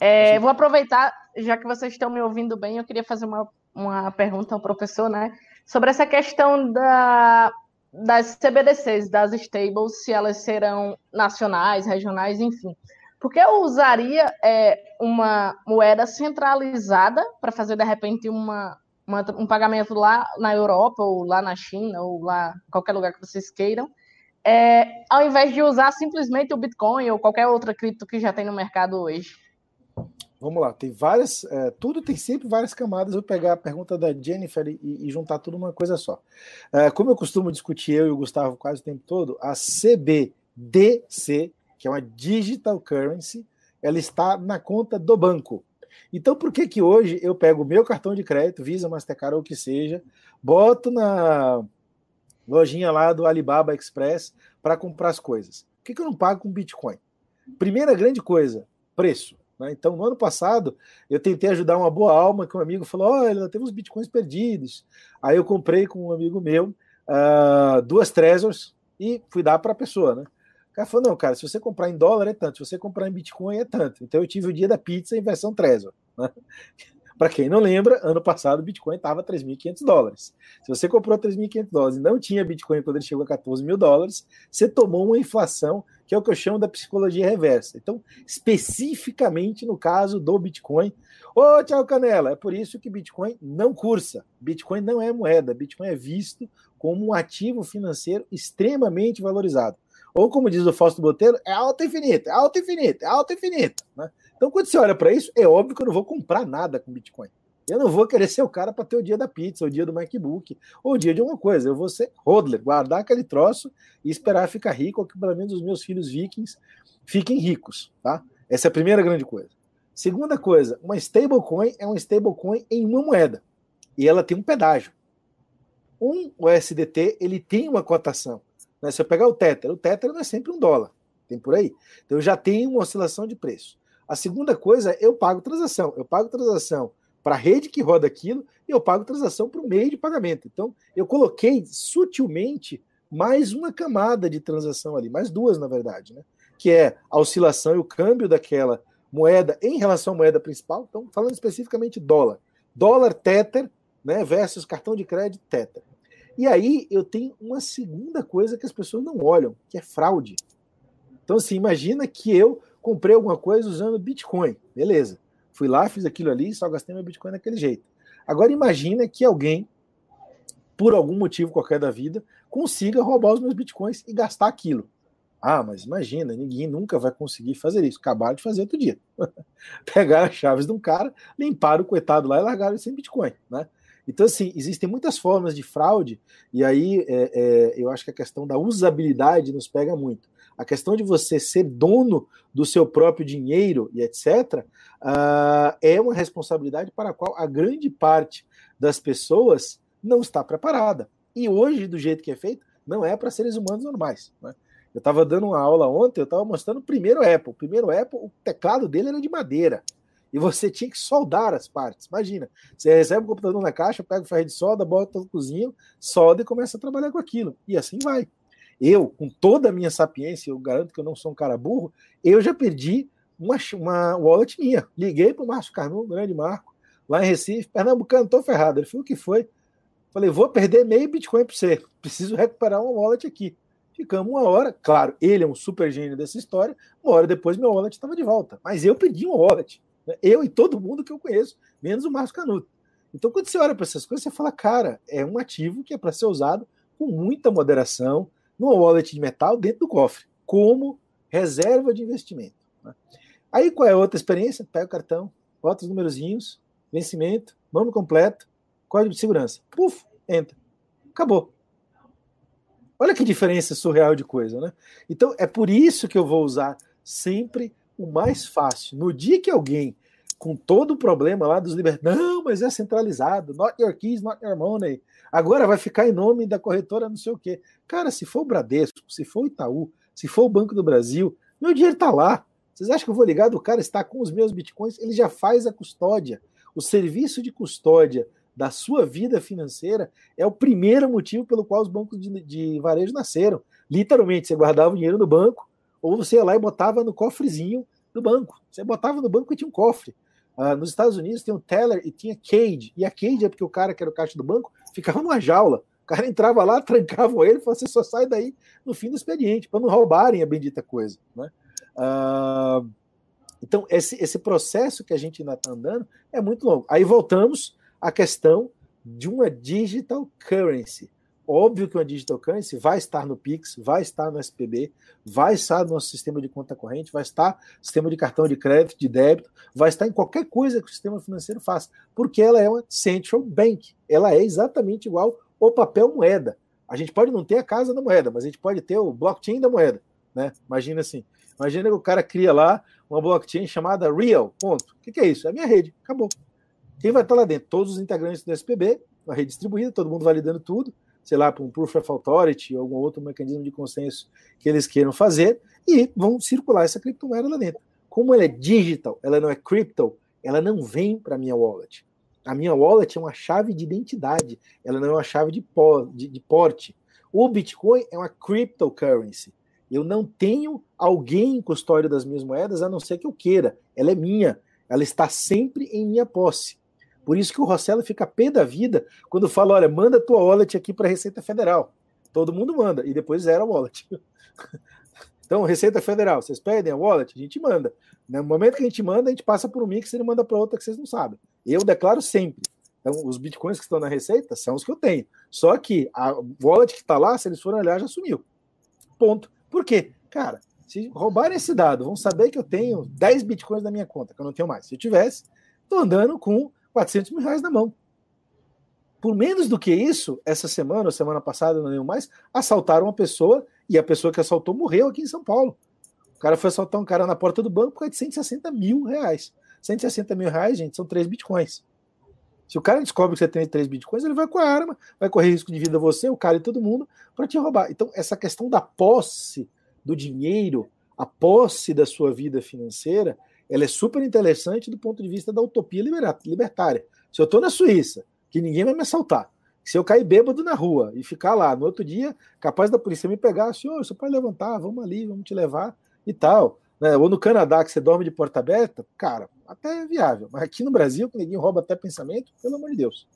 É, vou aproveitar, já que vocês estão me ouvindo bem, eu queria fazer uma, uma pergunta ao professor, né? Sobre essa questão da, das CBDCs, das stables, se elas serão nacionais, regionais, enfim. Porque eu usaria é, uma moeda centralizada para fazer, de repente, uma, uma, um pagamento lá na Europa, ou lá na China, ou lá qualquer lugar que vocês queiram, é, ao invés de usar simplesmente o Bitcoin ou qualquer outra cripto que já tem no mercado hoje. Vamos lá, tem várias. É, tudo tem sempre várias camadas. Vou pegar a pergunta da Jennifer e, e juntar tudo numa coisa só. É, como eu costumo discutir, eu e o Gustavo quase o tempo todo, a CBDC, que é uma digital currency, ela está na conta do banco. Então, por que que hoje eu pego o meu cartão de crédito, Visa, Mastercard ou o que seja, boto na lojinha lá do Alibaba Express para comprar as coisas? Por que, que eu não pago com Bitcoin? Primeira grande coisa, preço. Né? Então, no ano passado, eu tentei ajudar uma boa alma, que um amigo falou: olha, nós temos bitcoins perdidos. Aí eu comprei com um amigo meu uh, duas Trezors e fui dar para a pessoa, né? O cara falou: não, cara, se você comprar em dólar é tanto, se você comprar em Bitcoin é tanto. Então eu tive o dia da pizza em versão Trezor. Né? Para quem não lembra, ano passado o Bitcoin estava 3.500 dólares. Se você comprou 3.500 dólares e não tinha Bitcoin quando ele chegou a 14 mil dólares, você tomou uma inflação, que é o que eu chamo da psicologia reversa. Então, especificamente no caso do Bitcoin, ô tchau Canela, é por isso que Bitcoin não cursa. Bitcoin não é moeda, Bitcoin é visto como um ativo financeiro extremamente valorizado. Ou como diz o Fausto Botelho, é alta infinita, é alta infinita, é alta infinita. Né? Então, quando você olha para isso, é óbvio que eu não vou comprar nada com Bitcoin. Eu não vou querer ser o cara para ter o dia da pizza, o dia do MacBook, ou o dia de alguma coisa. Eu vou ser hodler, guardar aquele troço e esperar ficar rico, ou que pelo menos os meus filhos vikings fiquem ricos. Tá? Essa é a primeira grande coisa. Segunda coisa, uma stablecoin é uma stablecoin em uma moeda. E ela tem um pedágio. Um USDT, ele tem uma cotação. Né? Se eu pegar o Tether, o Tether não é sempre um dólar. Tem por aí. Então já tenho uma oscilação de preço. A segunda coisa é eu pago transação. Eu pago transação para a rede que roda aquilo e eu pago transação para o meio de pagamento. Então, eu coloquei sutilmente mais uma camada de transação ali, mais duas, na verdade, né? Que é a oscilação e o câmbio daquela moeda em relação à moeda principal. Então, falando especificamente dólar. Dólar Tether, né, versus cartão de crédito Tether. E aí eu tenho uma segunda coisa que as pessoas não olham, que é fraude. Então, assim, imagina que eu comprei alguma coisa usando Bitcoin. Beleza. Fui lá, fiz aquilo ali, só gastei meu Bitcoin daquele jeito. Agora imagina que alguém, por algum motivo qualquer da vida, consiga roubar os meus Bitcoins e gastar aquilo. Ah, mas imagina, ninguém nunca vai conseguir fazer isso. Acabaram de fazer outro dia. Pegaram as chaves de um cara, limparam o coitado lá e largaram sem Bitcoin, né? Então, assim, existem muitas formas de fraude, e aí é, é, eu acho que a questão da usabilidade nos pega muito a questão de você ser dono do seu próprio dinheiro e etc., uh, ah, é uma responsabilidade para a qual a grande parte das pessoas não está preparada. E hoje, do jeito que é feito, não é para seres humanos normais. Né? Eu estava dando uma aula ontem, eu estava mostrando o primeiro Apple. O primeiro Apple, o teclado dele era de madeira. E você tinha que soldar as partes. Imagina, você recebe o computador na caixa, pega o ferro de solda, bota no cozinho, solda e começa a trabalhar com aquilo. E assim vai eu, com toda a minha sapiência, eu garanto que eu não sou um cara burro, eu já perdi uma, uma wallet minha. Liguei para o Márcio Carnum, grande Marco, lá em Recife, Pernambucano, estou ferrado. Ele falou: o que foi? Falei: vou perder meio Bitcoin para você, preciso recuperar uma wallet aqui. Ficamos uma hora, claro, ele é um super gênio dessa história. Uma hora depois, meu wallet estava de volta, mas eu perdi uma wallet. Né? Eu e todo mundo que eu conheço, menos o Márcio Canuto. Então, quando você olha para essas coisas, você fala, cara, é um ativo que é para ser usado com muita moderação, numa wallet de metal dentro do cofre, como reserva de investimento. Né? Aí qual é a outra experiência? Pega o cartão, bota os numerozinhos, vencimento, nome completo, código de segurança. Puf, entra. Acabou. Olha que diferença surreal de coisa, né? Então é por isso que eu vou usar sempre o mais fácil. No dia que alguém com todo o problema lá dos libertários, não, mas é centralizado, not your keys, not your money, Agora vai ficar em nome da corretora não sei o quê. Cara, se for o Bradesco, se for o Itaú, se for o Banco do Brasil, meu dinheiro está lá. Vocês acham que eu vou ligar do cara está com os meus bitcoins? Ele já faz a custódia. O serviço de custódia da sua vida financeira é o primeiro motivo pelo qual os bancos de, de varejo nasceram. Literalmente, você guardava o dinheiro no banco, ou você ia lá e botava no cofrezinho do banco. Você botava no banco e tinha um cofre. Uh, nos Estados Unidos tem o teller e tinha cage. E a cage é porque o cara que era o caixa do banco ficava numa jaula. O cara entrava lá, trancavam ele e falava: você só sai daí no fim do expediente, para não roubarem a bendita coisa. Né? Uh, Então, esse, esse processo que a gente ainda está andando é muito longo. Aí voltamos à questão de uma digital currency. Óbvio que uma digital currency vai estar no Pix, vai estar no SPB, vai estar no nosso sistema de conta corrente, vai estar no sistema de cartão de crédito, de débito, vai estar em qualquer coisa que o sistema financeiro faça, porque ela é uma central bank. Ela é exatamente igual ao papel moeda. A gente pode não ter a casa da moeda, mas a gente pode ter o blockchain da moeda, né? Imagina assim. Imagina que o cara cria lá uma blockchain chamada Real. Ponto. O que, é isso? É a minha rede. Acabou. Quem vai estar lá dentro? Todos os integrantes do SPB, uma rede distribuída, todo mundo validando tudo sei lá, para um Proof of Authority ou algum outro mecanismo de consenso que eles queiram fazer, e vão circular essa criptomoeda lá dentro. Como ela é digital, ela não é crypto, ela não vem para a minha wallet. A minha wallet é uma chave de identidade, ela não é uma chave de, de, de porte. O Bitcoin é uma cryptocurrency. Eu não tenho alguém em custódia das minhas moedas, a não ser que eu queira. Ela é minha. Ela está sempre em minha posse. Por isso que o Rossello fica pé da vida quando fala: olha, manda tua wallet aqui para a Receita Federal. Todo mundo manda, e depois zera a wallet. Então, Receita Federal, vocês pedem a wallet? A gente manda. No momento que a gente manda, a gente passa por um mix e ele manda para outra que vocês não sabem. Eu declaro sempre. Então, os bitcoins que estão na Receita são os que eu tenho. Só que a wallet que está lá, se eles forem olhar, já sumiu. Ponto. Por quê? Cara, se roubarem esse dado, vão saber que eu tenho 10 bitcoins na minha conta, que eu não tenho mais. Se eu tivesse, estou andando com 400 mil reais na mão. Por menos do que isso, essa semana, ou semana passada, não lembro mais, assaltaram uma pessoa e a pessoa que assaltou morreu aqui em São Paulo. O cara foi assaltar um cara na porta do banco por causa de 160 mil reais. 160 mil reais, gente, são 3 bitcoins. Se o cara descobre que você tem 3 bitcoins, ele vai com a arma, vai correr risco de vida você, o cara e todo mundo, para te roubar. Então, essa questão da posse do dinheiro, a posse da sua vida financeira, ela é super interessante do ponto de vista da utopia libertária. Se eu estou na Suíça, que ninguém vai me assaltar, se eu cair bêbado na rua e ficar lá no outro dia, capaz da polícia me pegar, senhor, você pode levantar, vamos ali, vamos te levar e tal. Né? Ou no Canadá, que você dorme de porta aberta, cara, até é viável. Mas aqui no Brasil, que ninguém rouba até pensamento, pelo amor de Deus.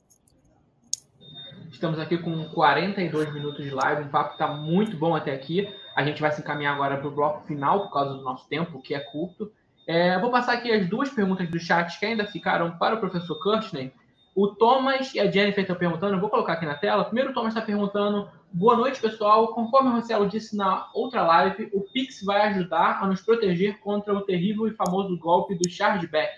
Estamos aqui com 42 minutos de live, o papo está muito bom até aqui. A gente vai se encaminhar agora para o bloco final, por causa do nosso tempo, que é curto. É, vou passar aqui as duas perguntas do chat que ainda ficaram para o professor Kirchner. O Thomas e a Jennifer estão perguntando, eu vou colocar aqui na tela. Primeiro, o Thomas está perguntando: boa noite, pessoal. Conforme o Marcelo disse na outra live, o Pix vai ajudar a nos proteger contra o terrível e famoso golpe do chargeback.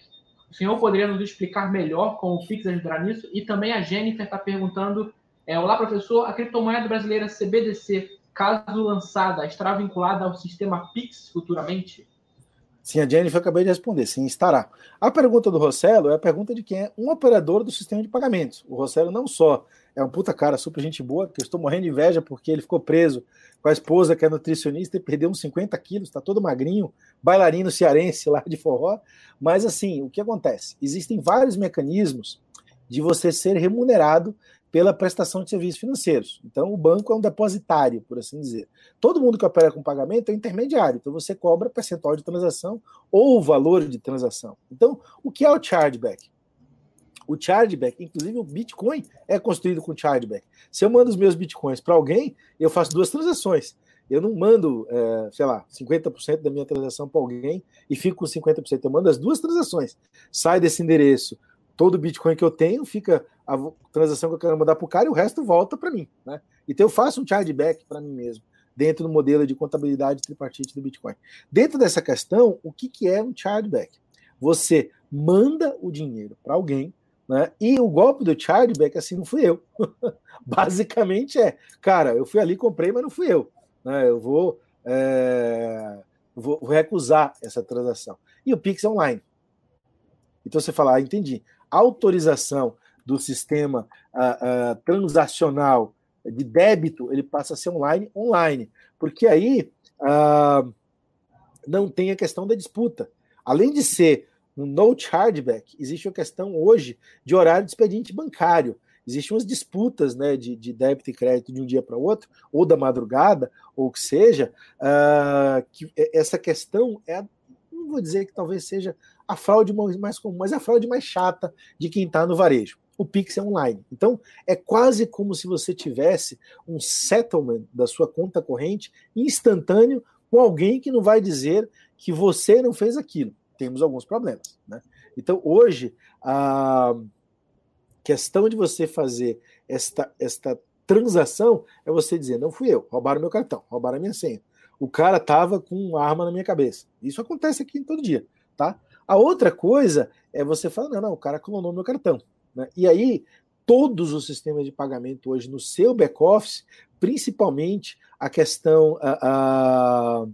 O senhor poderia nos explicar melhor como o Pix ajudará nisso? E também a Jennifer está perguntando: é, Olá, professor, a criptomoeda brasileira CBDC, caso lançada, estará vinculada ao sistema Pix futuramente? Sim, a Jennifer eu acabei de responder, sim, estará. A pergunta do Rossello é a pergunta de quem é um operador do sistema de pagamentos. O Rossello não só é um puta cara, super gente boa, que eu estou morrendo de inveja porque ele ficou preso com a esposa que é nutricionista e perdeu uns 50 quilos, está todo magrinho, bailarino cearense lá de forró. Mas assim, o que acontece? Existem vários mecanismos de você ser remunerado pela prestação de serviços financeiros. Então, o banco é um depositário, por assim dizer. Todo mundo que opera com pagamento é intermediário, então você cobra percentual de transação ou valor de transação. Então, o que é o chargeback? O chargeback, inclusive o Bitcoin, é construído com chargeback. Se eu mando os meus Bitcoins para alguém, eu faço duas transações. Eu não mando, é, sei lá, 50% da minha transação para alguém e fico com 50%. Eu mando as duas transações. Sai desse endereço todo Bitcoin que eu tenho fica a transação que eu quero mandar para o cara e o resto volta para mim. Né? Então eu faço um chargeback para mim mesmo, dentro do modelo de contabilidade tripartite do Bitcoin. Dentro dessa questão, o que, que é um chargeback? Você manda o dinheiro para alguém, né? E o golpe do chargeback, assim, não fui eu. Basicamente é, cara, eu fui ali, comprei, mas não fui eu. Né? Eu vou, é, vou recusar essa transação. E o Pix é online. Então você fala, ah, entendi autorização do sistema uh, uh, transacional de débito, ele passa a ser online, online, porque aí uh, não tem a questão da disputa. Além de ser um no chargeback, existe a questão hoje de horário de expediente bancário. Existem umas disputas né, de, de débito e crédito de um dia para o outro, ou da madrugada, ou o que seja, que essa questão é, não vou dizer que talvez seja a fraude mais comum, mas é a fraude mais chata de quem está no varejo. O Pix é online. Então, é quase como se você tivesse um settlement da sua conta corrente instantâneo com alguém que não vai dizer que você não fez aquilo. temos alguns problemas. Né? Então, hoje, a questão de você fazer esta, esta transação é você dizer: não fui eu, roubaram meu cartão, roubaram a minha senha. O cara estava com uma arma na minha cabeça. Isso acontece aqui todo dia. Tá? A outra coisa é você falar: não, não, o cara clonou meu cartão. Né? E aí, todos os sistemas de pagamento hoje no seu back-office, principalmente a questão. A, a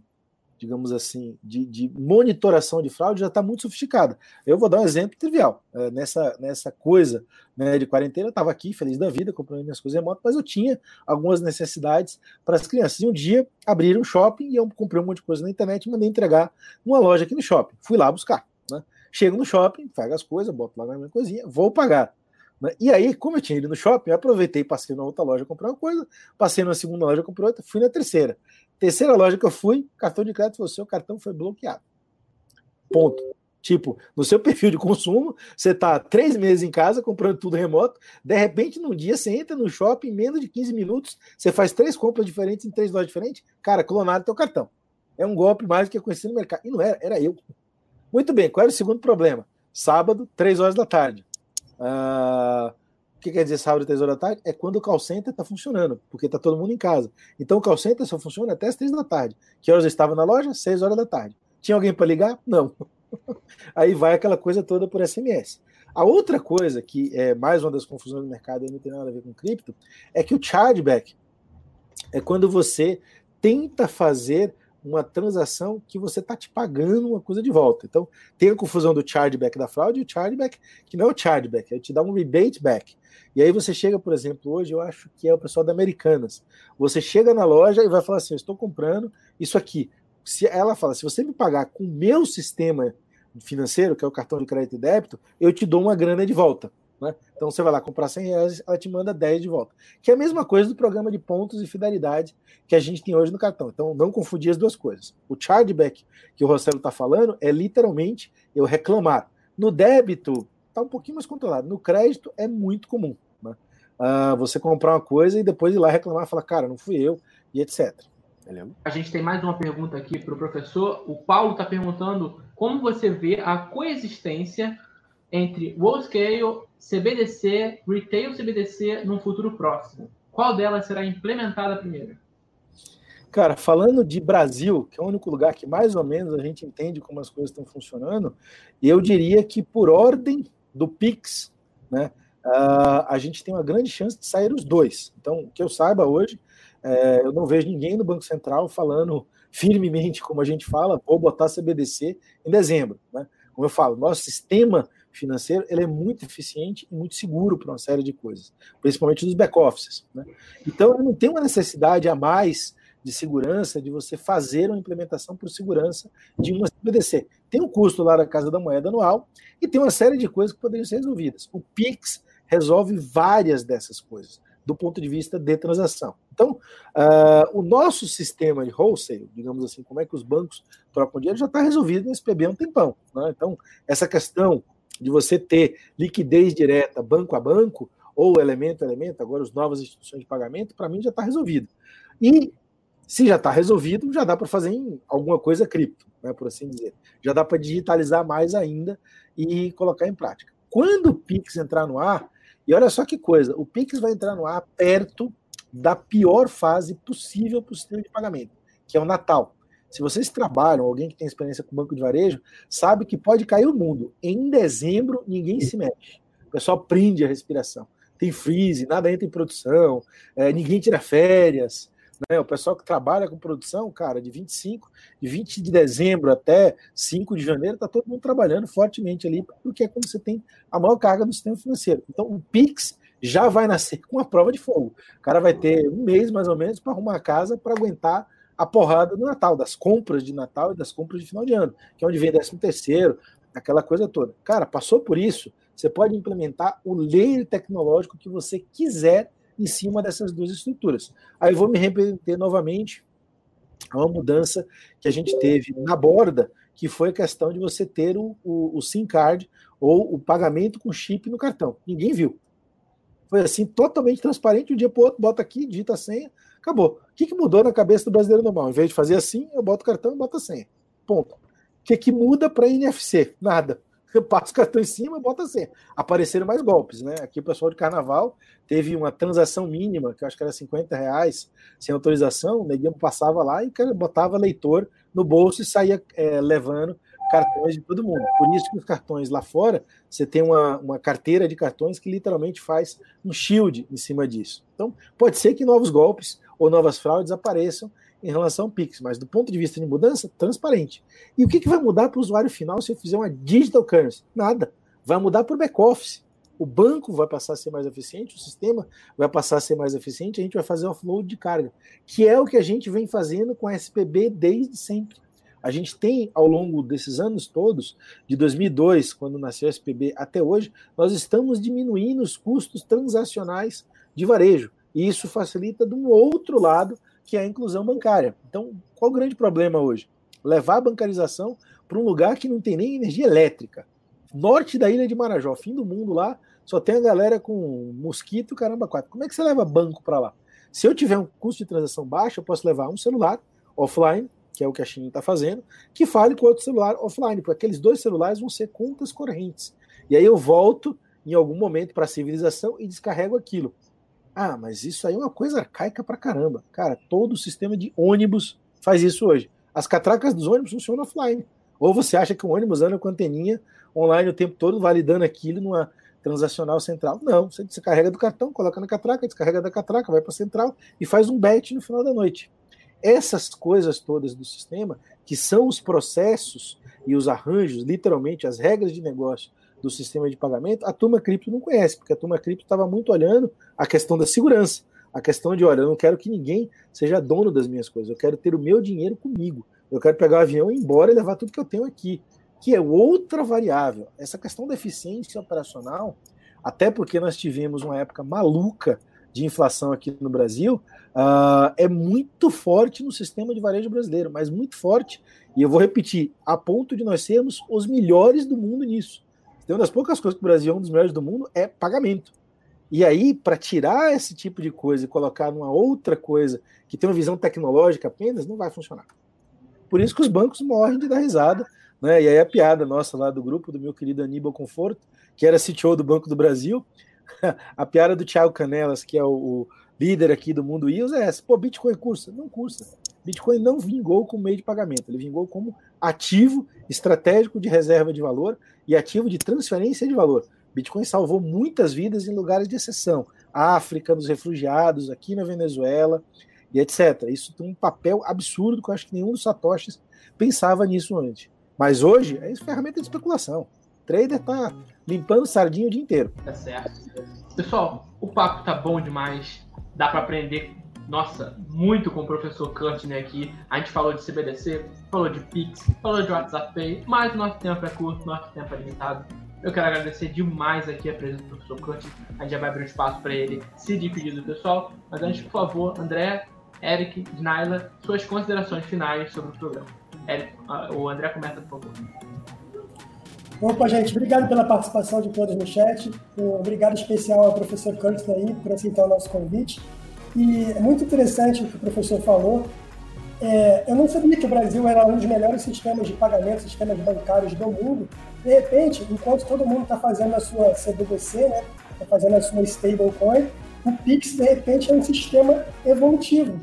digamos assim, de, de, monitoração de fraude já está muito sofisticada. Eu vou dar um exemplo trivial. É, nessa, nessa coisa né, de quarentena, eu estava aqui, feliz da vida, comprando minhas coisas remotas, mas eu tinha algumas necessidades para as crianças. E um dia abriram um shopping e eu comprei um monte de coisa na internet e mandei entregar numa loja aqui no shopping. Fui lá buscar. Chego no shopping, pego as coisas, boto lá na minha coisinha, vou pagar. Né? E aí, como eu tinha ido no shopping, eu aproveitei, passei na outra loja, comprei uma coisa, passei na segunda loja, comprei outra, fui na terceira. Terceira loja que eu fui, cartão de crédito, o seu cartão foi bloqueado. Ponto. Tipo, no seu perfil de consumo, você está três meses em casa comprando tudo remoto, de repente, num dia, você entra no shopping, em menos de 15 minutos, você faz três compras diferentes em três lojas diferentes, cara, clonaram teu cartão. É um golpe mais do que conhecido no mercado. E não era, era eu. Muito bem, qual era o segundo problema? Sábado, três horas da tarde. Uh, o que quer dizer sábado, três horas da tarde? É quando o call center está funcionando, porque está todo mundo em casa. Então o call center só funciona até as três da tarde. Que horas eu estava na loja? Seis horas da tarde. Tinha alguém para ligar? Não. Aí vai aquela coisa toda por SMS. A outra coisa, que é mais uma das confusões do mercado e não tem nada a ver com cripto, é que o chargeback é quando você tenta fazer uma transação que você está te pagando uma coisa de volta. Então, tem a confusão do chargeback da fraude e o chargeback, que não é o chargeback, é te dar um rebate back. E aí você chega, por exemplo, hoje eu acho que é o pessoal da Americanas. Você chega na loja e vai falar assim: eu estou comprando isso aqui. Se ela fala, se você me pagar com o meu sistema financeiro, que é o cartão de crédito e débito, eu te dou uma grana de volta. Né? Então você vai lá comprar 100 reais, ela te manda 10 de volta. Que é a mesma coisa do programa de pontos e fidelidade que a gente tem hoje no cartão. Então não confundir as duas coisas. O chargeback que o Rossello está falando é literalmente eu reclamar. No débito está um pouquinho mais controlado. No crédito é muito comum. Né? Uh, você comprar uma coisa e depois ir lá reclamar e falar, cara, não fui eu, e etc. A gente tem mais uma pergunta aqui para o professor. O Paulo está perguntando como você vê a coexistência entre Worldscale, CBDC, Retail CBDC no futuro próximo? Qual delas será implementada primeiro? Cara, falando de Brasil, que é o único lugar que mais ou menos a gente entende como as coisas estão funcionando, eu diria que por ordem do Pix, né, uh, a gente tem uma grande chance de sair os dois. Então, que eu saiba hoje, é, eu não vejo ninguém no Banco Central falando firmemente, como a gente fala, vou botar CBDC em dezembro. Né? Como eu falo, nosso sistema financeiro ele é muito eficiente e muito seguro para uma série de coisas, principalmente dos back-offices. Né? Então, não tem uma necessidade a mais de segurança de você fazer uma implementação por segurança de uma CBDC. Tem um custo lá da Casa da Moeda anual e tem uma série de coisas que poderiam ser resolvidas. O Pix resolve várias dessas coisas do ponto de vista de transação. Então, uh, o nosso sistema de wholesale, digamos assim, como é que os bancos trocam dinheiro, já está resolvido nesse PB há um tempão. Né? Então, essa questão de você ter liquidez direta banco a banco, ou elemento a elemento, agora as novas instituições de pagamento, para mim já está resolvido. E se já está resolvido, já dá para fazer em alguma coisa cripto, né, por assim dizer. Já dá para digitalizar mais ainda e colocar em prática. Quando o Pix entrar no ar, e olha só que coisa, o Pix vai entrar no ar perto da pior fase possível para o sistema de pagamento, que é o Natal. Se vocês trabalham, alguém que tem experiência com banco de varejo, sabe que pode cair o mundo. Em dezembro, ninguém se mexe. O pessoal prende a respiração. Tem freeze, nada entra em produção, é, ninguém tira férias. Né? O pessoal que trabalha com produção, cara, de 25, de 20 de dezembro até 5 de janeiro, está todo mundo trabalhando fortemente ali, porque é como você tem a maior carga do sistema financeiro. Então, o PIX já vai nascer com uma prova de fogo. O cara vai ter um mês mais ou menos para arrumar a casa para aguentar a porrada do Natal, das compras de Natal e das compras de final de ano, que é onde vem 13 terceiro, aquela coisa toda. Cara, passou por isso, você pode implementar o layer tecnológico que você quiser em cima dessas duas estruturas. Aí vou me repetir novamente a uma mudança que a gente teve na borda, que foi a questão de você ter o, o, o SIM card ou o pagamento com chip no cartão. Ninguém viu. Foi assim, totalmente transparente, um dia o outro, bota aqui, digita a senha, Acabou. O que, que mudou na cabeça do brasileiro normal? Em vez de fazer assim, eu boto o cartão e boto a senha. Ponto. que, que muda para NFC? Nada. Passa o cartão em cima, bota C. Apareceram mais golpes, né? Aqui o pessoal de carnaval teve uma transação mínima, que eu acho que era 50 reais, sem autorização, o neguinho passava lá e botava leitor no bolso e saía é, levando cartões de todo mundo. Por isso que os cartões lá fora, você tem uma, uma carteira de cartões que literalmente faz um shield em cima disso. Então, pode ser que novos golpes ou novas fraudes apareçam em relação ao Pix, mas do ponto de vista de mudança, transparente. E o que, que vai mudar para o usuário final se eu fizer uma digital currency? Nada. Vai mudar para o back-office. O banco vai passar a ser mais eficiente, o sistema vai passar a ser mais eficiente, a gente vai fazer offload de carga, que é o que a gente vem fazendo com a SPB desde sempre. A gente tem, ao longo desses anos todos, de 2002, quando nasceu a SPB, até hoje, nós estamos diminuindo os custos transacionais de varejo. E isso facilita um outro lado que é a inclusão bancária. Então, qual o grande problema hoje? Levar a bancarização para um lugar que não tem nem energia elétrica. Norte da ilha de Marajó, fim do mundo lá, só tem a galera com mosquito, caramba, quatro. Como é que você leva banco para lá? Se eu tiver um custo de transação baixo, eu posso levar um celular offline, que é o que a China está fazendo, que fale com outro celular offline, porque aqueles dois celulares vão ser contas correntes. E aí eu volto em algum momento para a civilização e descarrego aquilo. Ah, mas isso aí é uma coisa arcaica pra caramba. Cara, todo o sistema de ônibus faz isso hoje. As catracas dos ônibus funcionam offline. Ou você acha que o ônibus anda com anteninha online o tempo todo, validando aquilo numa transacional central? Não, você descarrega do cartão, coloca na catraca, descarrega da catraca, vai para a central e faz um bet no final da noite. Essas coisas todas do sistema, que são os processos e os arranjos, literalmente as regras de negócio do sistema de pagamento, a turma cripto não conhece, porque a turma cripto estava muito olhando a questão da segurança, a questão de, olha, eu não quero que ninguém seja dono das minhas coisas, eu quero ter o meu dinheiro comigo, eu quero pegar o avião e ir embora e levar tudo que eu tenho aqui, que é outra variável. Essa questão da eficiência operacional, até porque nós tivemos uma época maluca de inflação aqui no Brasil, uh, é muito forte no sistema de varejo brasileiro, mas muito forte, e eu vou repetir, a ponto de nós sermos os melhores do mundo nisso. Então, uma das poucas coisas que o Brasil é um dos melhores do mundo é pagamento. E aí, para tirar esse tipo de coisa e colocar numa outra coisa que tem uma visão tecnológica apenas, não vai funcionar. Por isso que os bancos morrem de dar risada. Né? E aí a piada nossa lá do grupo, do meu querido Aníbal Conforto, que era CTO do Banco do Brasil, a piada do Thiago Canelas, que é o, o líder aqui do mundo IOS, é essa. Pô, Bitcoin cursa? Não cursa. Bitcoin não vingou como meio de pagamento, ele vingou como ativo estratégico de reserva de valor e ativo de transferência de valor. Bitcoin salvou muitas vidas em lugares de exceção, África, dos refugiados, aqui na Venezuela e etc. Isso tem um papel absurdo que eu acho que nenhum dos satoshis pensava nisso antes. Mas hoje é ferramenta de especulação. O trader tá limpando sardinha o dia inteiro. Tá certo. Pessoal, o papo tá bom demais. Dá para aprender nossa, muito com o professor Kurtner aqui. A gente falou de CBDC, falou de Pix, falou de WhatsApp Pay, mas o nosso tempo é curto, nosso tempo é limitado. Eu quero agradecer demais aqui a presença do professor Kurtner. A gente já vai abrir um espaço para ele se despedir do pessoal. Mas antes, por favor, André, Eric, Naila, suas considerações finais sobre o programa. Eric, o André começa, por favor. Opa, gente, obrigado pela participação de todos no chat. Obrigado especial ao professor Curtis aí por aceitar o nosso convite. E é muito interessante o que o professor falou. É, eu não sabia que o Brasil era um dos melhores sistemas de pagamento, sistemas bancários do mundo. De repente, enquanto todo mundo está fazendo a sua CBDC, né, está fazendo a sua stablecoin, o Pix, de repente, é um sistema evolutivo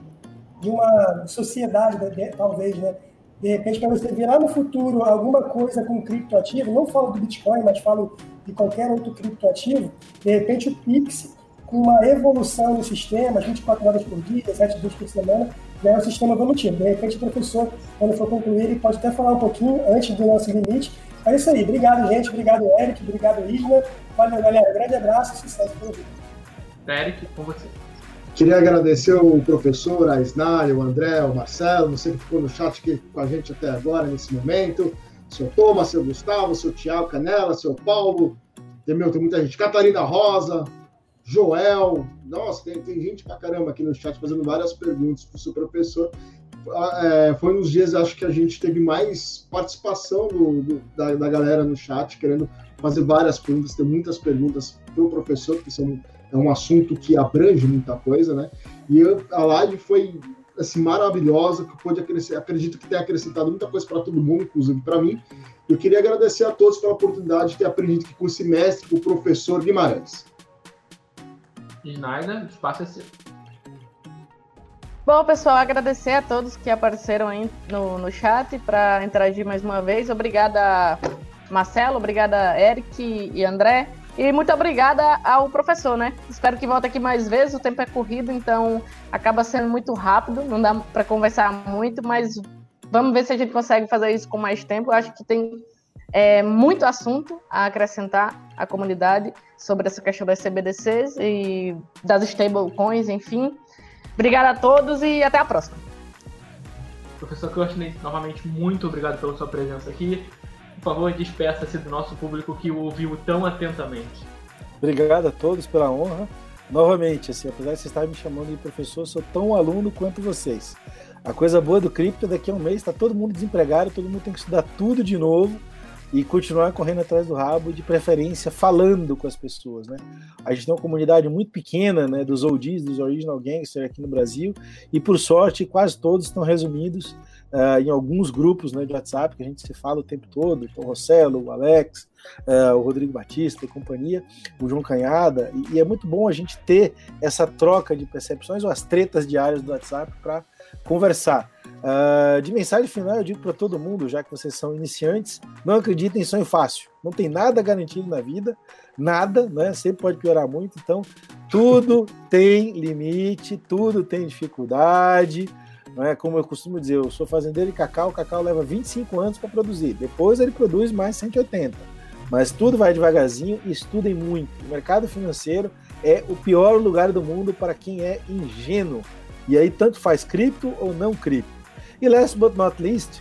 de uma sociedade, talvez, né? De repente, para você virar no futuro alguma coisa com criptoativo, não falo do Bitcoin, mas falo de qualquer outro criptoativo, de repente o Pix com uma evolução no sistema, 24 horas por dia, 7 dias por semana, já é um sistema evolutivo. De repente, o professor, quando for concluir, ele pode até falar um pouquinho antes do nosso limite. É isso aí. Obrigado, gente. Obrigado, Eric. Obrigado, Isla. Valeu, galera. Grande abraço e sucesso pelo vídeo. Eric, com você. Queria agradecer o professor, a Isnália, o André, o Marcelo, você que ficou no chat aqui com a gente até agora, nesse momento. Seu Thomas, seu Gustavo, seu Tiago Canela, seu Paulo, tem, meu, tem muita gente. Catarina Rosa, Joel, nossa, tem, tem gente pra caramba aqui no chat fazendo várias perguntas para o seu professor. Ah, é, foi nos dias, acho que a gente teve mais participação do, do, da, da, galera no chat, querendo fazer várias perguntas, tem muitas perguntas para o professor, porque são, é um assunto que abrange muita coisa, né? E eu, a live foi assim, maravilhosa, que acrescentar, acredito que tenha acrescentado muita coisa para todo mundo, inclusive para mim. Eu queria agradecer a todos pela oportunidade de ter aprendido aqui com esse mestre, com o professor Guimarães. Snyder, o espaço é seu. Bom, pessoal, agradecer a todos que apareceram aí no, no chat para interagir mais uma vez. Obrigada, Marcelo, obrigada, Eric e André. E muito obrigada ao professor, né? Espero que volte aqui mais vezes. O tempo é corrido, então acaba sendo muito rápido, não dá para conversar muito, mas vamos ver se a gente consegue fazer isso com mais tempo. Eu acho que tem é, muito assunto a acrescentar à comunidade sobre essa questão das CBDCs e das stablecoins, enfim. Obrigada a todos e até a próxima. Professor Kirchner, novamente, muito obrigado pela sua presença aqui. Por favor, despeça-se do nosso público que o ouviu tão atentamente. Obrigado a todos pela honra. Novamente, assim, apesar de vocês estarem me chamando de professor, sou tão aluno quanto vocês. A coisa boa do cripto é daqui a um mês está todo mundo desempregado, todo mundo tem que estudar tudo de novo e continuar correndo atrás do rabo, de preferência falando com as pessoas, né? A gente tem uma comunidade muito pequena, né, dos OGs, dos Original Gangsters aqui no Brasil, e por sorte quase todos estão resumidos uh, em alguns grupos né, de WhatsApp que a gente se fala o tempo todo, o Rossello, o Alex, uh, o Rodrigo Batista e companhia, o João Canhada, e, e, é muito bom a gente ter essa troca de percepções ou as tretas diárias do WhatsApp para conversar. Uh, de mensagem final, eu digo para todo mundo, já que vocês são iniciantes, não acreditem em sonho fácil. Não tem nada garantido na vida, nada, né? Sempre pode piorar muito. Então, tudo tem limite, tudo tem dificuldade. É? Como eu costumo dizer, eu sou fazendeiro de cacau, o cacau leva 25 anos para produzir, depois ele produz mais 180. Mas tudo vai devagarzinho e estudem muito. O mercado financeiro é o pior lugar do mundo para quem é ingênuo. E aí, tanto faz cripto ou não cripto. E last but not least,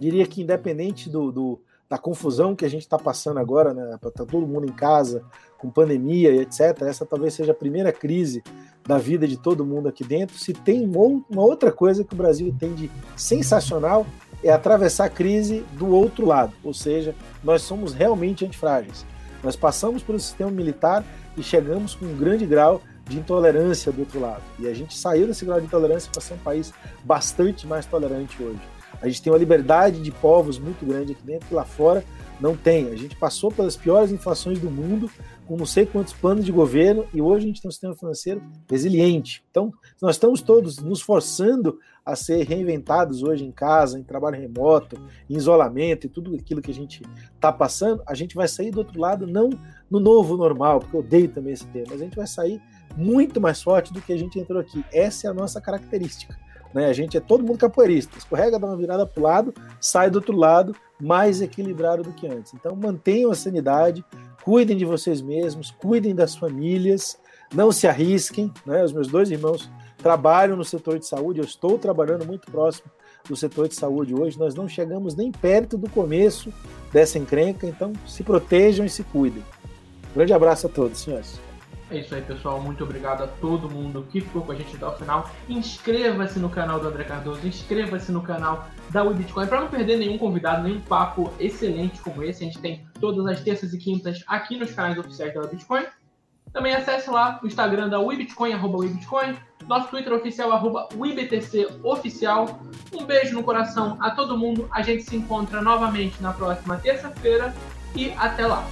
diria que independente do, do da confusão que a gente está passando agora, né, tá todo mundo em casa, com pandemia e etc., essa talvez seja a primeira crise da vida de todo mundo aqui dentro, se tem uma outra coisa que o Brasil tem de sensacional é atravessar a crise do outro lado, ou seja, nós somos realmente antifrágeis. Nós passamos pelo sistema militar e chegamos com um grande grau de intolerância do outro lado. E a gente saiu desse grau de intolerância para ser um país bastante mais tolerante hoje. A gente tem uma liberdade de povos muito grande aqui dentro, que lá fora não tem. A gente passou pelas piores inflações do mundo, com não sei quantos planos de governo, e hoje a gente tem um sistema financeiro resiliente. Então, nós estamos todos nos forçando a ser reinventados hoje em casa, em trabalho remoto, em isolamento e tudo aquilo que a gente está passando. A gente vai sair do outro lado, não no novo normal, porque eu odeio também esse termo, mas a gente vai sair muito mais forte do que a gente entrou aqui. Essa é a nossa característica. Né? A gente é todo mundo capoeirista. Escorrega, dá uma virada para o lado, sai do outro lado, mais equilibrado do que antes. Então mantenham a sanidade, cuidem de vocês mesmos, cuidem das famílias, não se arrisquem. Né? Os meus dois irmãos trabalham no setor de saúde, eu estou trabalhando muito próximo do setor de saúde hoje. Nós não chegamos nem perto do começo dessa encrenca, então se protejam e se cuidem. grande abraço a todos, senhores. É isso aí, pessoal. Muito obrigado a todo mundo que ficou com a gente até o final. Inscreva-se no canal do André Cardoso, inscreva-se no canal da Bitcoin para não perder nenhum convidado, nenhum papo excelente como esse. A gente tem todas as terças e quintas aqui nos canais oficiais da Bitcoin. Também acesse lá o Instagram da Webitcoin, arroba Webitcoin, nosso Twitter oficial, arroba Oficial. Um beijo no coração a todo mundo. A gente se encontra novamente na próxima terça-feira e até lá.